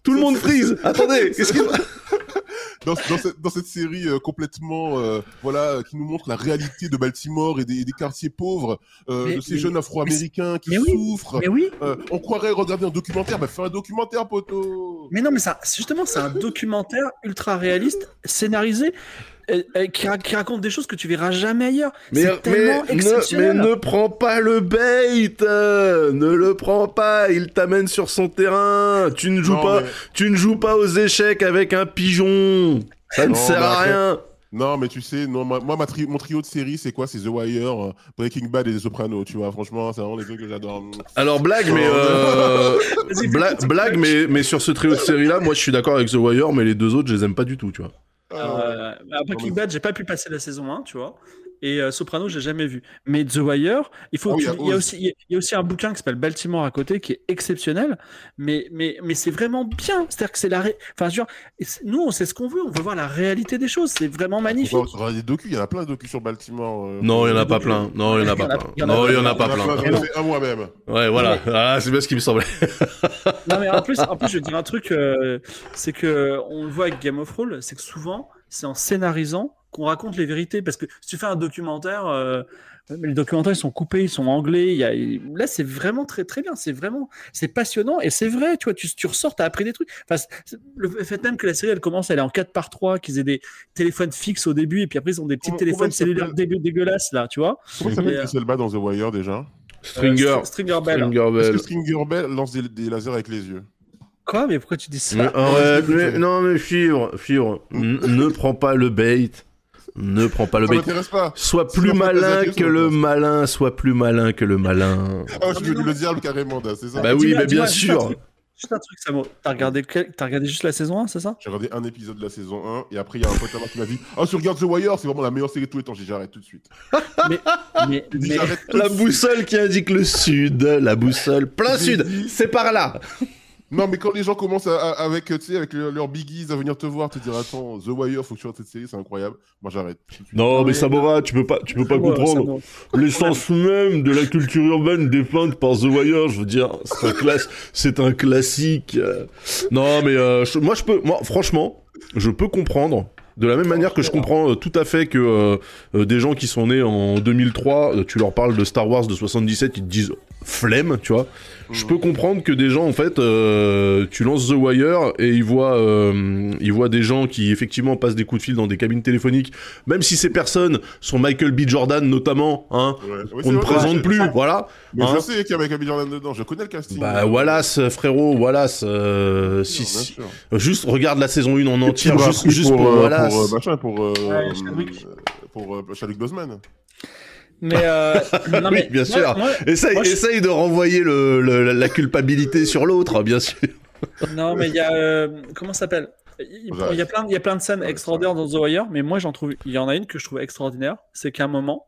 Tout le monde frise. Attendez, <laughs> qu'est-ce qu'il <laughs> dans, dans, cette, dans cette série euh, complètement, euh, voilà, qui nous montre la réalité de Baltimore et des, et des quartiers pauvres, euh, Mais- de ces mais- jeunes Afro-Américains qui mais oui, souffrent. Mais oui. On croirait regarder un documentaire, bah fais un documentaire, poteau. Mais non, mais ça, justement, c'est un documentaire ultra réaliste, scénarisé, qui, ra- qui raconte des choses que tu verras jamais ailleurs. Mais, c'est mais, tellement ne, mais exceptionnel. ne prends pas le bait, euh, ne le prends pas, il t'amène sur son terrain. Tu ne joues Non, pas, mais- tu ne joues pas aux échecs avec un pigeon. Ça ne Non, sert à rien. Non, mais tu sais, non, moi, moi, ma tri- mon trio de séries, c'est quoi? C'est The Wire, euh, Breaking Bad et The Sopranos, tu vois. Franchement, c'est vraiment les trucs que j'adore. Alors blague, mais Oh, euh, <laughs> bla- blague, mais mais sur ce trio de séries là, moi je suis d'accord avec The Wire, mais les deux autres je les aime pas du tout, tu vois. Euh, après Non, Breaking mais- Bad, j'ai pas pu passer la saison 1, tu vois. Et euh, Soprano, j'ai jamais vu. Mais The Wire, il faut. Ah il y a il y a Oz. aussi, il y a aussi un bouquin qui s'appelle Baltimore à côté, qui est exceptionnel. Mais mais mais c'est vraiment bien. C'est-à-dire que c'est la. ré- Enfin, je veux dire, et c'est- nous, on sait ce qu'on veut. On veut voir la réalité des choses. C'est vraiment magnifique. On va- on va des docus, il y en a plein de docus sur Baltimore. euh, Non, il y en a euh, pas plein. Non, il y en a pas plein. il y en a- Non, il y en a pas plein. un moi-même. Ouais, voilà. Ah, c'est bien ce qui me semblait. <laughs> Non mais en plus, en plus, je vais dire un truc, euh, c'est que on le voit avec Game of Thrones, c'est que souvent, c'est en scénarisant qu'on raconte les vérités, parce que si tu fais un documentaire, euh, les documentaires ils sont coupés, ils sont anglais, il y a, là c'est vraiment très très bien, c'est vraiment, c'est passionnant et c'est vrai, tu vois, tu, tu ressors, t'as appris des trucs. Enfin, le fait même que la série elle commence, elle est en 4 par 3 qu'ils aient des téléphones fixes au début et puis après ils ont des petits téléphones cellulaires dégueu- dégueulasses là, tu vois. Comment il s'appelle euh, Elba dans The Wire déjà? Stringer. Euh, Str- Stringer Bell. Stringer Est-ce Bell. que Stringer Bell lance des, des lasers avec les yeux Quoi? Mais pourquoi tu dis ça? Mais arrête, mais- non mais Fibre, Fibre, n- ne prends pas le bait. Ne prends pas le bait. pas. Sois plus malin que le malin, sois plus malin que le malin. Ah, je devenu le diable carrément, c'est ça Bah oui, mais bien sûr. Juste un truc, Samo. T'as regardé, quel- regardé juste la saison 1, c'est ça J'ai regardé un épisode de la saison 1 et après il y a un pote à moi qui m'a dit Ah, tu regardes The Wire, c'est vraiment la meilleure série de tous les temps. J'ai dit J'arrête tout de suite. Mais, mais, <laughs> dit La boussole qui indique le sud, la boussole plein sud, dit- c'est par là. Non, mais quand les gens commencent à- à- avec, tu sais, avec le- leurs biggies à venir te voir, te dire Attends, The Wire, faut que tu regardes cette série, c'est incroyable. Moi j'arrête. Non, mais Samora, tu peux pas, tu peux pas Ouais, comprendre l'essence même de la culture urbaine dépeinte par The Wire. Je veux dire, c'est un classe, c'est un classique. Non, mais euh, je- moi, je peux, moi, franchement, je peux comprendre. De la même manière que je comprends euh, tout à fait que euh, euh, des gens qui sont nés en 2003, euh, tu leur parles de Star Wars de 77, ils te disent flemme, tu vois. Je peux comprendre que des gens, en fait, euh, tu lances The Wire et ils voient, euh, ils voient des gens qui effectivement passent des coups de fil dans des cabines téléphoniques, même si ces personnes sont Michael B. Jordan notamment, hein, Ouais. Qu'on ne vrai, présente je- plus, voilà. Mais hein. je sais qu'il y a Michael B. Jordan dedans, je connais le casting. Bah Wallace, frérot, Wallace, euh, Bien si, si- bien sûr. juste regarde la saison 1 en Tu entière, m'as juste, juste pour, euh, Wallace. Pour, euh, machin, pour, euh, Ouais, Chadwick. pour euh, Chadwick Boseman. Mais, euh, <laughs> non, Oui, mais bien moi- sûr. moi- Essaye, moi, je- essaye de renvoyer le, le- la culpabilité sur l'autre, bien sûr. non, mais il y a. euh, comment ça s'appelle? Il, y a plein, il y a plein de scènes extraordinaires dans The Wire, mais moi j'en trouve. Il y en a une que je trouve extraordinaire. C'est qu'à un moment,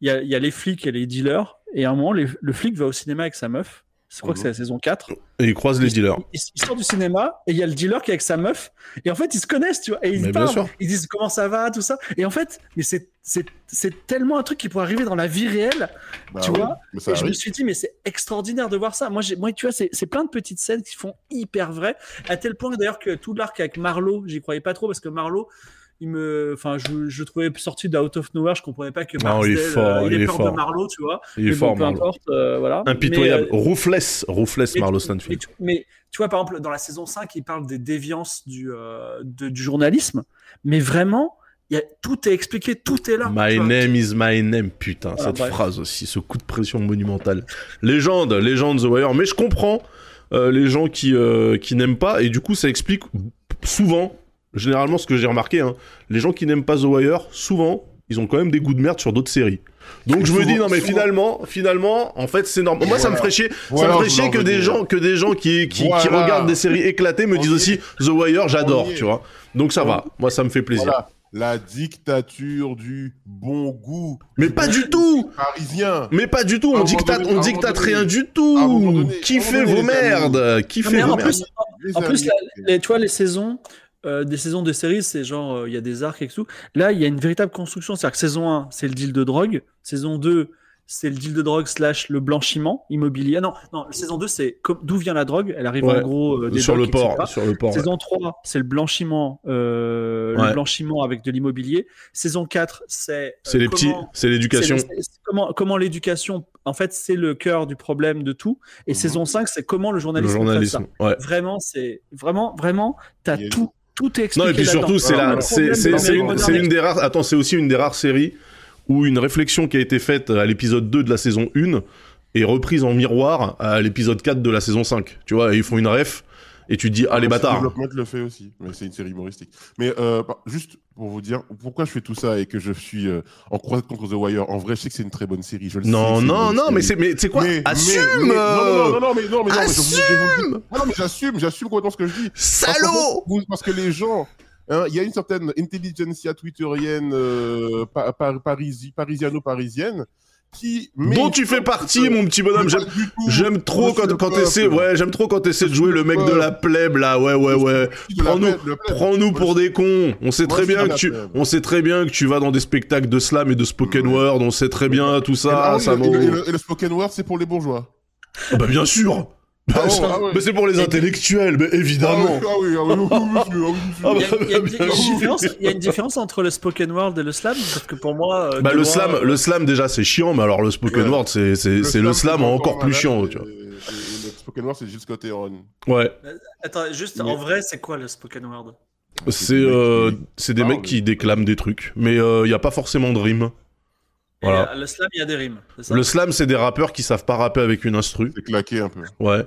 il y a, il y a les flics et les dealers, et à un moment, les- le flic va au cinéma avec sa meuf. Je crois que c'est la saison 4. Et il croise les dealers. Il, il sort du cinéma et il y a le dealer qui est avec sa meuf. Et en fait, ils se connaissent, tu vois. Et ils Mais parlent. Ils disent comment ça va, tout ça. Et en fait, mais c'est, c'est, c'est tellement un truc qui pourrait arriver dans la vie réelle. Bah tu oui, vois mais ça et je me arrive. suis dit, mais c'est extraordinaire de voir ça. Moi, j'ai, moi tu vois, c'est, c'est plein de petites scènes qui font hyper vrai. À tel point d'ailleurs que tout l'arc avec Marlowe, j'y croyais pas trop parce que Marlowe, il me, enfin, je, trouvais sorti de Out of Nowhere. Je comprenais pas que Non, il est fort, euh, il ait est peur fort. de Marlowe, tu vois. Il est Mais fort, bon, peu importe, euh, voilà. Impitoyable. Mais, euh, mais Marlowe Stanfield. Mais, tu- mais tu vois, par exemple, dans la saison 5, il parle des déviances du, euh, de- du journalisme. Mais vraiment, il y a, tout est expliqué, tout est là. My name is my name, putain, Voilà, cette bref. phrase aussi, ce coup de pression monumental. Légende, légende The Wire, mais je comprends euh, les gens qui, qui n'aiment pas, et du coup ça explique souvent, généralement ce que j'ai remarqué, hein, les gens qui n'aiment pas The Wire, souvent, ils ont quand même des goûts de merde sur d'autres séries. Donc je me dis non mais souvent- finalement, finalement, en fait c'est normal. Moi ça me Voilà. ferait chier, ça me ferait chier que des gens, que des gens qui, qui, regardent des séries éclatées me On disent aussi. The Wire, j'adore, tu vois. Donc ça On- va, moi ça me fait plaisir. Voilà. La dictature du bon goût. Mais pas du tout Parisien. Mais pas du tout, on dictate, donné- on dictate donné- rien du tout. Qui fait vos merdes Qui fait vos en merdes plus, Les En plus, amis. la- les- tu vois, les saisons, euh, des saisons de séries, c'est genre, euh, il y a des arcs et tout. Là, il y a une véritable construction. C'est-à-dire que saison 1, c'est le deal de drogue. Saison 2, c'est le deal de drogue slash le blanchiment immobilier. Ah non, non, saison 2, c'est d'où vient la drogue? Elle arrive Ouais. en gros euh, des sur le docks, etc. port, sur le port. ouais. Saison 3, c'est le blanchiment, euh, Ouais. le blanchiment avec de l'immobilier. Saison 4, c'est euh, C'est les petits, c'est l'éducation. comment comment l'éducation, en fait, c'est le cœur du problème de tout. Et Mhm. saison 5, c'est comment le Le journalisme, traite journalisme. Ouais. ça. Vraiment, c'est vraiment, vraiment, t'as tout, tout est expliqué. Non et puis surtout c'est la, c'est problème c'est- de c'est l'Amérique une, c'est moderne, une des rares. Attends, c'est aussi une des rares séries où une réflexion qui a été faite à l'épisode 2 de la saison 1 est reprise en miroir à l'épisode 4 de la saison 5. Tu vois, et ils font une ref et tu te dis ah les Le bâtards. développement le fait aussi, mais c'est une série humoristique. Mais euh, juste pour vous dire pourquoi je fais tout ça et que je suis euh, en croisade contre The Wire? En vrai, je sais que c'est une très bonne série. Je le sais Non non non mais c'est mais c'est quoi? Mais- Assume. mais- mais- Non, non, non, non, mais non, mais non, mais Non, mais j'assume, j'assume complètement ce que je dis. Salaud Parce que les gens, hein, il y a une certaine intelligentsia twitterienne euh, pa- par- parisi- parisiano-parisienne qui. Dont tu fais partie mon petit bonhomme. J'aime trop quand, quand t'essaies, ouais, j'aime trop quand t'essaies de jouer le mec de la plèbe là, ouais, ouais, ouais. Prends-nous, prends-nous pour des cons. On sait très bien que tu, on sait très bien que tu vas dans des spectacles de slam et de spoken word. On sait très bien tout ça, le, et le spoken word, c'est pour les bourgeois. Ah bah bien sûr. Ah ouais, ah ouais. Mais c'est pour les intellectuels, mais évidemment. Ah ah ah ah ah. Ah Il y, a, une- différence, entre le spoken word et le slam, parce que pour moi, euh, Bah le slam, euh, le slam déjà c'est chiant, mais alors le spoken Ouais. word c'est c'est c'est le slam encore plus chiant, et- tu vois. et- et Le spoken word, c'est Gilles Scott. Ouais. Attends, juste Mais- en vrai, c'est quoi le spoken word? C'est euh, des mecs c'est des parlent. mecs qui déclament des trucs, mais il y a pas forcément de rime. Voilà. euh, Le slam, il y a des rimes. c'est ça Le slam c'est des rappeurs qui savent pas rapper avec une instru. C'est claqué un peu. Ouais.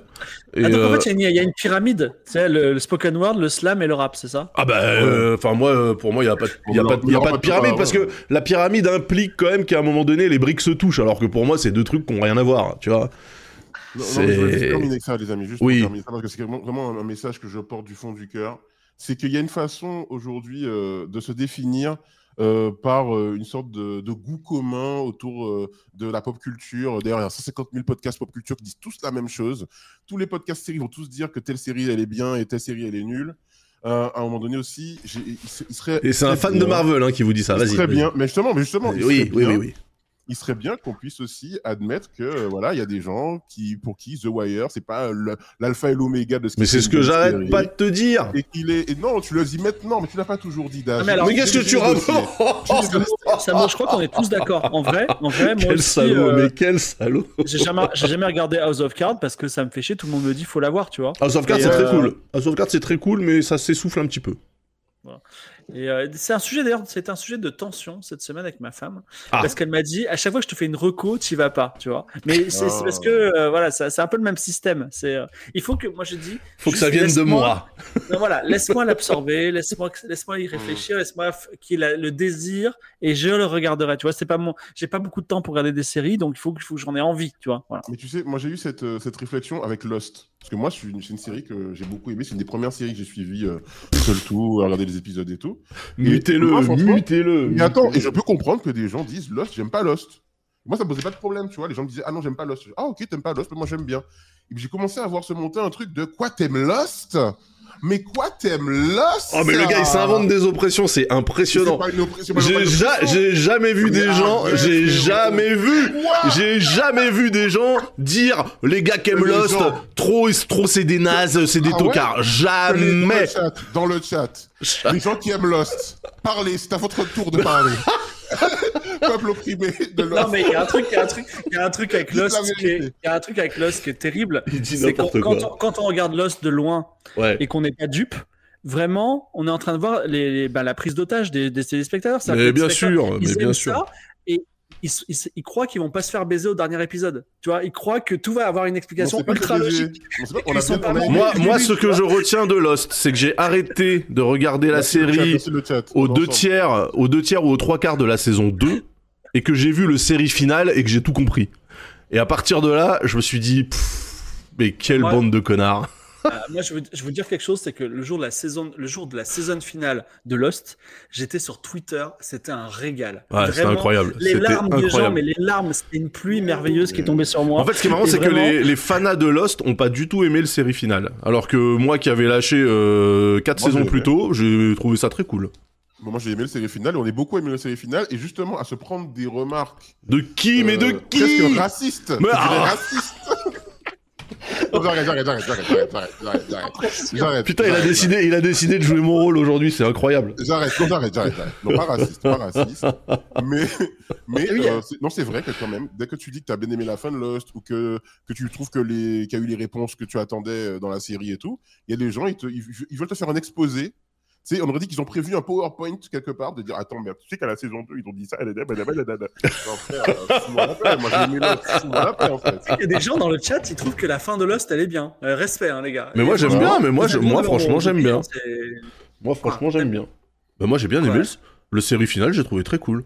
Et, Ah, donc en euh, fait, il y, a une- il y a une pyramide. Tu sais, le, le spoken word, le slam et le rap, c'est ça Ah bah, euh, enfin moi, pour moi, il y a pas, de- il y a pas, de- y a pas de pyramide parce que la pyramide implique quand même qu'à un moment donné, les briques se touchent, alors que pour moi, c'est deux trucs qui ont rien à voir, tu vois. Non, non, C'est- mais je vais juste terminer ça, les amis. Juste Oui. pour terminer ça, parce que c'est vraiment, vraiment un message que je porte du fond du cœur. C'est qu'il y a une façon aujourd'hui euh, de se définir euh, par euh, une sorte de, de goût commun autour euh, de la pop culture. D'ailleurs, il y a 150 000 podcasts pop culture qui disent tous la même chose. Tous les podcasts séries vont tous dire que telle série elle est bien et telle série elle est nulle. Euh, à un moment donné aussi, il, se- il serait. Et c'est un très fan de Marvel hein, qui vous dit ça. Vas-y. vas-y. bien, mais justement, mais justement, Oui, oui, oui, oui. Il serait bien qu'on puisse aussi admettre que euh, voilà, il y a des gens qui, pour qui The Wire, c'est pas l'alpha et l'oméga de ce Mais c'est ce que j'arrête pas de te dire. Et qu'il est. Et non, tu le dis maintenant, mais tu l'as pas toujours dit. Ah, mais alors, Mais qu'est-ce que tu racontes je crois qu'on est tous d'accord. En vrai, en vrai, moi Quel aussi, salaud, euh, mais quel salaud. j'ai jamais, j'ai jamais regardé House of Cards parce que ça me fait chier. Tout le monde me dit faut la voir, tu vois. House of Cards, c'est très euh, cool. House of Cards, c'est très cool, mais ça s'essouffle un petit peu. Et euh, c'est un sujet d'ailleurs, c'est un sujet de tension cette semaine avec ma femme Ah. parce qu'elle m'a dit à chaque fois que je te fais une reco, tu vas pas, tu vois. Mais c'est c'est Oh. parce que euh, voilà, c'est un peu le même système. C'est euh, il faut que moi je dis Faut que ça vienne de laisse-moi- moi. <laughs> Non, voilà, laisse-moi l'absorber, laisse-moi laisse-moi y réfléchir, laisse-moi f- qu'il ait le désir et je le regarderai. Tu vois, c'est pas mon, j'ai pas beaucoup de temps pour regarder des séries, donc il faut que, il faut que j'en ai envie, tu vois. Voilà. Mais tu sais, moi j'ai eu cette, euh, cette réflexion avec Lost. Parce que moi, une- c'est une série que j'ai beaucoup aimée. C'est une des premières séries que j'ai suivies euh, seul tout, à regarder les épisodes et tout. Mutez-le, mutez-le. Mais attends, et je peux comprendre que des gens disent Lost, j'aime pas Lost. Moi, ça me posait pas de problème, tu vois. Les gens me disaient, ah non, j'aime pas Lost. Ah ok, t'aimes pas Lost, mais moi j'aime bien. Et puis j'ai commencé à voir se monter un truc de quoi t'aimes Lost? Mais quoi, t'aimes Lost? Oh, mais le gars, il s'invente des oppressions, c'est impressionnant. J'ai ja jamais vu des gens, j'ai jamais vu, j'ai jamais vu des gens dire, les gars qui aiment Lost, trop, trop c'est des nazes, c'est des ah tocards. jamais. Dans le chat, les gens qui aiment Lost, parlez, c'est à votre tour de parler. <laughs> <laughs> peuple opprimé de Lost. Non, mais il y a un truc, il y a un truc, il y a un truc avec Lost qui est, il y a un truc avec Lost qui est terrible. C'est quand, quand, on, quand on regarde Lost de loin et qu'on n'est pas dupe, vraiment, on est en train de voir les, bah, la prise d'otage des, des téléspectateurs. Mais bien sûr, mais bien sûr. Ils, croient qu'ils vont pas se faire baiser au dernier épisode. Tu vois, ils croient que tout va avoir une explication ultra logique. moi, moi, ce que je retiens de Lost, c'est que j'ai arrêté de regarder la série aux deux tiers, aux deux tiers ou aux trois quarts de la saison 2 et que j'ai vu le série finale et que j'ai tout compris. Et à partir de là, je me suis dit, mais quelle bande de connards. Euh, moi, je veux, je veux, dire quelque chose, c'est que le jour de la saison, le jour de la saison finale de Lost, j'étais sur Twitter, c'était un régal. Ouais, c'était incroyable. Les larmes des gens, mais les larmes, c'était une pluie merveilleuse qui est tombée sur moi. En fait, ce qui est marrant, c'est que les, les fanas de Lost ont pas du tout aimé le série finale, alors que moi, qui avais lâché euh, 4 saisons plus tôt, j'ai trouvé ça très cool. moi j'ai aimé le série finale et on est beaucoup aimé le série finale et justement à se prendre des remarques. De qui Mais de euh, qui? Presque racistes. Mais ah. racistes. Putain, il a décidé, il a décidé de jouer mon rôle aujourd'hui, c'est incroyable. J'arrête, non, j'arrête, j'arrête. Non, pas raciste, pas raciste. Mais, mais euh, non, c'est vrai que quand même, dès que tu dis que tu as bien aimé la fin de Lost ou que, que tu trouves que les, qu'il y a eu les réponses que tu attendais euh, dans la série et tout, il y a des gens, ils, te, ils veulent te faire un exposé sais, on aurait dit qu'ils ont prévu un PowerPoint quelque part de dire Attends, mais tu sais qu'à la saison 2, ils ont dit ça. Elle est Il y a des gens dans le chat, ils trouvent que la fin de Lost, elle est bien. Euh, respect, hein, les gars. Mais moi, j'aime bien. Mais moi, moi franchement, j'aime bien. Moi, franchement, j'aime bien. Bah, moi, j'ai bien aimé le série finale, j'ai trouvé très cool.